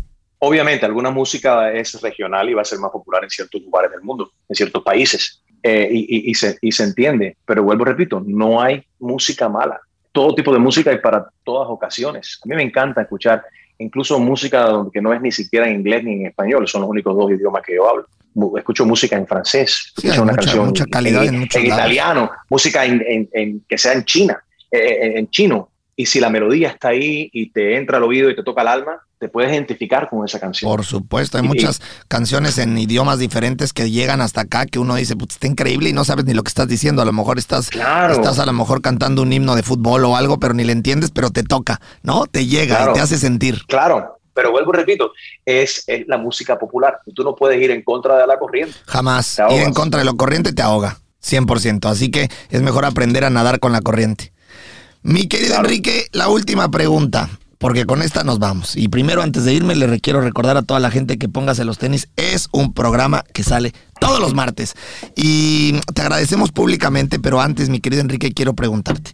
Obviamente, alguna música es regional y va a ser más popular en ciertos lugares del mundo, en ciertos países, eh, y, y- y se, y se entiende. Pero vuelvo, repito, no hay música mala. Todo tipo de música hay para todas ocasiones. A mí me encanta escuchar incluso música que no es ni siquiera en inglés ni en español, son los únicos dos idiomas que yo hablo. Escucho música en francés, Sí, escucho una mucha- canción mucha calidad en muchos lados. italiano, música en, en- en- que sea en China, eh, en- en chino. Y si la melodía está ahí y te entra al oído y te toca el alma, te puedes identificar con esa canción. Por supuesto, hay Y- muchas canciones en idiomas diferentes que llegan hasta acá que uno dice, pues está increíble y no sabes ni lo que estás diciendo. A lo mejor estás, Claro. estás a lo mejor cantando un himno de fútbol o algo, pero ni le entiendes, pero te toca, ¿no? Te llega Claro. y te hace sentir. Claro, pero vuelvo y repito, es, es la música popular. Tú no puedes ir en contra de la corriente. Jamás. Ir en contra de lo corriente te ahoga. 100%. Así que es mejor aprender a nadar con la corriente. Mi querido Claro. Enrique, la última pregunta, porque con esta nos vamos. Y primero, antes de irme, le quiero recordar a toda la gente que póngase los tenis. Es un programa que sale todos los martes. Y te agradecemos públicamente, pero antes, mi querido Enrique, quiero preguntarte,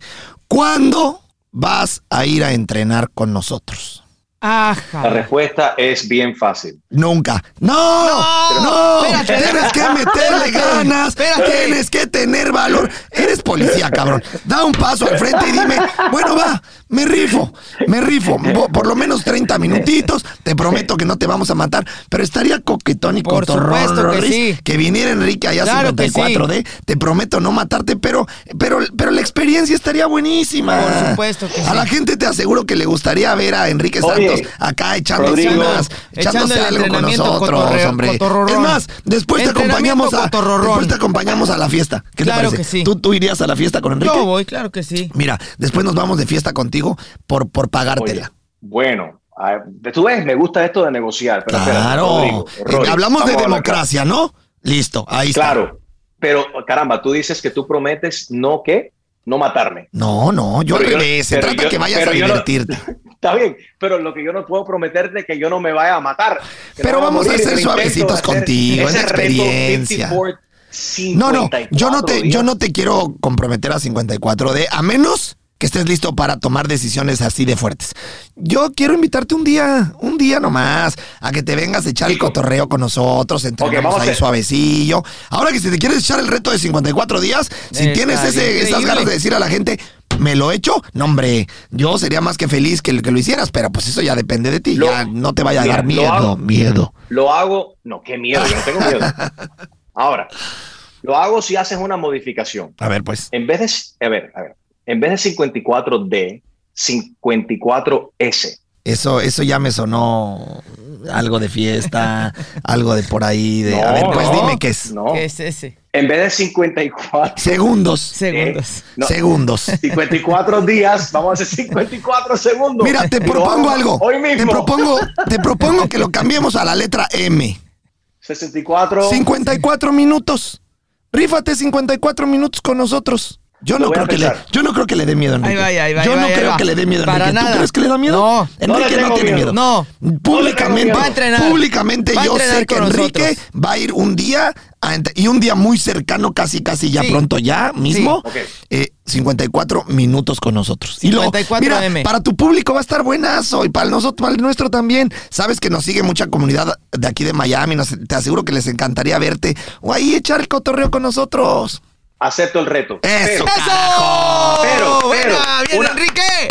¿cuándo vas a ir a entrenar con nosotros? Ajá. La respuesta es bien fácil. Nunca. No, no, No, espérate, tienes que meterle ganas, espérate. tienes que tener valor. Eres policía, cabrón. Da un paso al frente y dime, bueno, va, me rifo, me rifo. Por lo menos 30 minutitos, te prometo que no te vamos a matar, pero estaría coquetón y Por cotorrón, supuesto que Rorris, sí. que viniera Enrique allá Claro que 54D. Te prometo no matarte, pero, pero, pero la experiencia estaría buenísima. Por supuesto que A sí. la gente te aseguro que le gustaría ver a Enrique Oye, Santos acá echando Rodrigo, unas, echando echándose el algo con nosotros, cotorreo- hombre. Es más, después te acompañamos a después te acompañamos a la fiesta. ¿Qué Claro te parece? que sí. ¿Tú, tú irías a la fiesta con Enrique? Yo voy, claro que sí. Mira, después nos vamos de fiesta contigo por, por Oye, pagártela. bueno, a- tú ves, me gusta esto de negociar. Pero espérate, claro. Rodrigo, Eh, Rodrigo, Hablamos de a democracia, ¿no? Listo, ahí está. Claro, pero caramba, tú dices que tú prometes no que no matarme. No, no, yo Pero yo- revés. Se trata yo- que vayas a no- divertirte. Está bien, pero lo que yo no puedo prometerte es que yo no me vaya a matar. Pero no vamos a intento de suavecitos contigo, es experiencia. 50 por No, no, yo no 54 te, días. yo no te quiero comprometer a 54D, a menos que estés listo para tomar decisiones así de fuertes. Yo quiero invitarte un día, un día nomás, a que te vengas a echar el cotorreo con nosotros, entrenamos a ahí hacer- suavecillo. Ahora que si te quieres echar el reto de 54 días, si Está tienes ese, esas ganas de decir a la gente, ¿me lo echo? No, hombre, yo sería más que feliz que, que lo hicieras, pero pues eso ya depende de ti, Lo- ya no te vaya a Mira, dar lo miedo, hago. miedo. Lo hago, no, qué miedo, yo no tengo miedo. Ahora, lo hago si haces una modificación. A ver, pues. En vez de, a ver, a ver, en vez de 54D, 54S. Eso, eso ya me sonó algo de fiesta, algo de por ahí. De, a No, ver, pues no, dime qué es. No, ¿Qué es ese? en vez de 54, Segundos. Segundos. no. Segundos. 54 días, vamos a hacer 54 segundos. Mira, te propongo algo. Hoy Te mismo. propongo, te propongo que lo cambiemos a la letra M. 64. 54 minutos. Rífate 54 minutos con nosotros. Yo no creo que le, yo no creo que le dé miedo a Enrique. Ahí va, ahí va, Yo ahí no va, creo va. que le dé miedo a Para Enrique. ¿Tú nada. crees que le da miedo? No. Enrique No tiene miedo. miedo. No. Públicamente, miedo. Va a entrenar. públicamente Va a yo sé que Enrique nosotros. va a ir un día a y un día muy cercano, casi casi ya Sí. pronto ya mismo, Ok. eh, 54 minutos con nosotros. Y lo, 54 mira, M. para tu público va a estar buenazo y para nosotros, para el nuestro también. Sabes que nos sigue mucha comunidad de aquí de Miami, nos- te aseguro que les encantaría verte o ahí echar el cotorreo con nosotros. Acepto el reto. Eso. Pero, ¡Eso! Pero, pero, ¡Buena! ¡Bien, una- Enrique!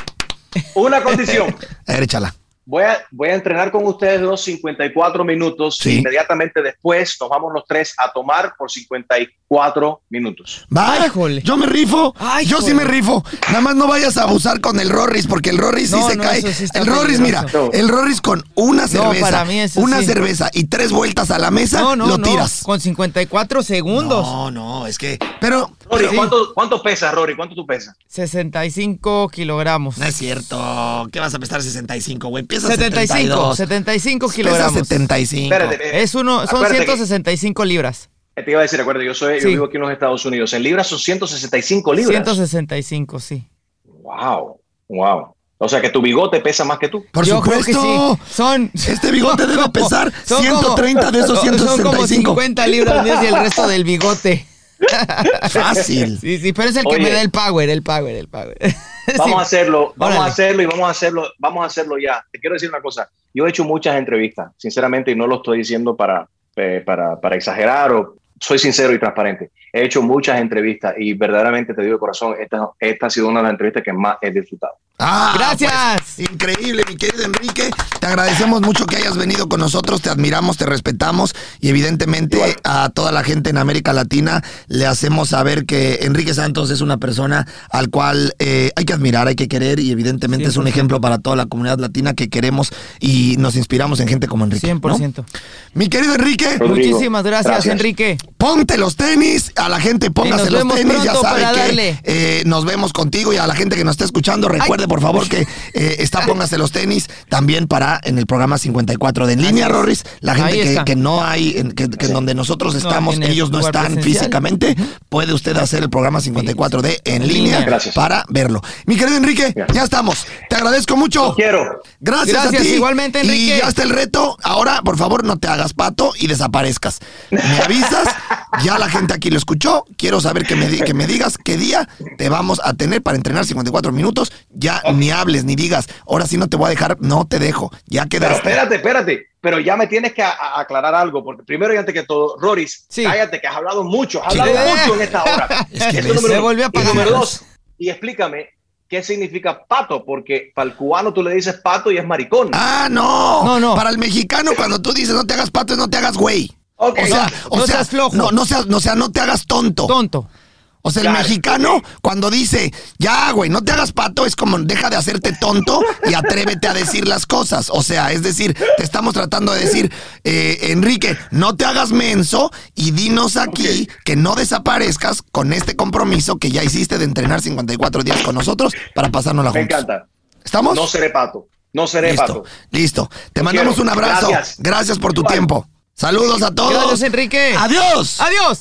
una condición. Échala. Voy a, voy a entrenar con ustedes los 54 minutos. Sí. Inmediatamente después nos vamos los tres a tomar por 54 minutos. Va, Ay, jole. yo me rifo, Ay, yo sí me rifo. Nada más no vayas a abusar con el Rorris, porque el Rorris sí No, se no, cae. sí el Rorris, mira, el Rorris con una cerveza, para mí eso una sí. cerveza y tres vueltas a la mesa, No, no, lo no. tiras. Con 54 segundos. No, no, es que, pero, Rory, Sí. ¿cuánto, ¿cuánto pesas, Rory? ¿Cuánto tú pesas? 65 kilogramos. no es cierto. ¿Qué vas a pesar 65, güey? Piensas 75, 75 Pesas kilogramos. 75. Espérate, eh, Es uno, son acuérdate que- 165 libras. eh, Te iba a decir, acuérdate, yo, soy, yo Sí. vivo aquí en los Estados Unidos. En libras son 165 libras. 165, sí. Wow, wow. O sea que tu bigote pesa más que tú. Por Yo creo supuesto. que sí. Son. Este bigote debe como- pesar son 130 de esos Son como 165. 50 libras mías y el resto del bigote. Fácil. Sí, sí, pero es el que Oye. me da el power, el power, el power. Vamos Sí. a hacerlo, vamos Órale. a hacerlo y vamos a hacerlo, vamos a hacerlo ya. Te quiero decir una cosa. Yo he hecho muchas entrevistas, sinceramente, y no lo estoy diciendo para, eh, para, para exagerar o soy sincero y transparente. He hecho muchas entrevistas y verdaderamente te digo de corazón, esta, esta ha sido una de las entrevistas que más he disfrutado. Ah, Gracias. pues, increíble, mi querido Enrique. Te agradecemos mucho que hayas venido con nosotros, te admiramos, te respetamos y evidentemente Igual. a toda la gente en América Latina le hacemos saber que Enrique Santos es una persona al cual eh, hay que admirar, hay que querer y evidentemente es un 100%. ejemplo para toda la comunidad latina que queremos y nos inspiramos en gente como Enrique. ¿no? 100%. Mi querido Enrique, Rodrigo, Muchísimas gracias, gracias. Enrique. ponte los tenis, a la gente póngase los tenis, ya sabe que eh, nos vemos contigo y a la gente que nos está escuchando, recuerde por favor que eh, está póngase los tenis también para en el programa 54 de en línea. Rorris, la gente que, no hay, que, donde nosotros estamos, ellos no están presencial. físicamente, puede usted hacer el programa 54 de en línea. Gracias. para verlo. Mi querido Enrique, Gracias. ya estamos. Te agradezco mucho. Los quiero. Gracias, Gracias, a ti. igualmente, Y Enrique. ya está el reto. Ahora, por favor, no te hagas pato y desaparezcas. Me avisas. Ya la gente aquí lo escuchó. Quiero saber que me, que me digas qué día te vamos a tener para entrenar 54 minutos. Ya ya ni hables, ni digas, ahora sí no te voy a dejar, no te dejo, ya Pero quedaste. espérate, espérate. Pero ya me tienes que aclarar algo, porque primero y antes que todo, Roris, Sí. cállate que has hablado mucho, has Sí. hablado Eh. mucho en esta hora. Es que Eso ves, número se volvió a Y apagar. número dos, y explícame qué significa pato, porque para el cubano tú le dices pato y es maricón. Ah, no. No, no. Para el mexicano, cuando tú dices no te hagas pato, es no te hagas güey. Ok. O sea, o No sea, seas flojo. No, no seas, no, sea, no te hagas tonto. Tonto. O sea, el Claro, mexicano, cuando dice, ya, güey, no te hagas pato, es como, deja de hacerte tonto y atrévete a decir las cosas. O sea, es decir, te estamos tratando de decir, eh, Enrique, no te hagas menso y dinos aquí que no desaparezcas con este compromiso que ya hiciste de entrenar 54 días con nosotros para pasárnosla me juntos. encanta. ¿Estamos? No seré pato. No seré listo, pato. listo. Te mandamos quiero. un abrazo. Gracias. Gracias por tu tiempo. Saludos a todos. Gracias, Enrique. Adiós. Adiós.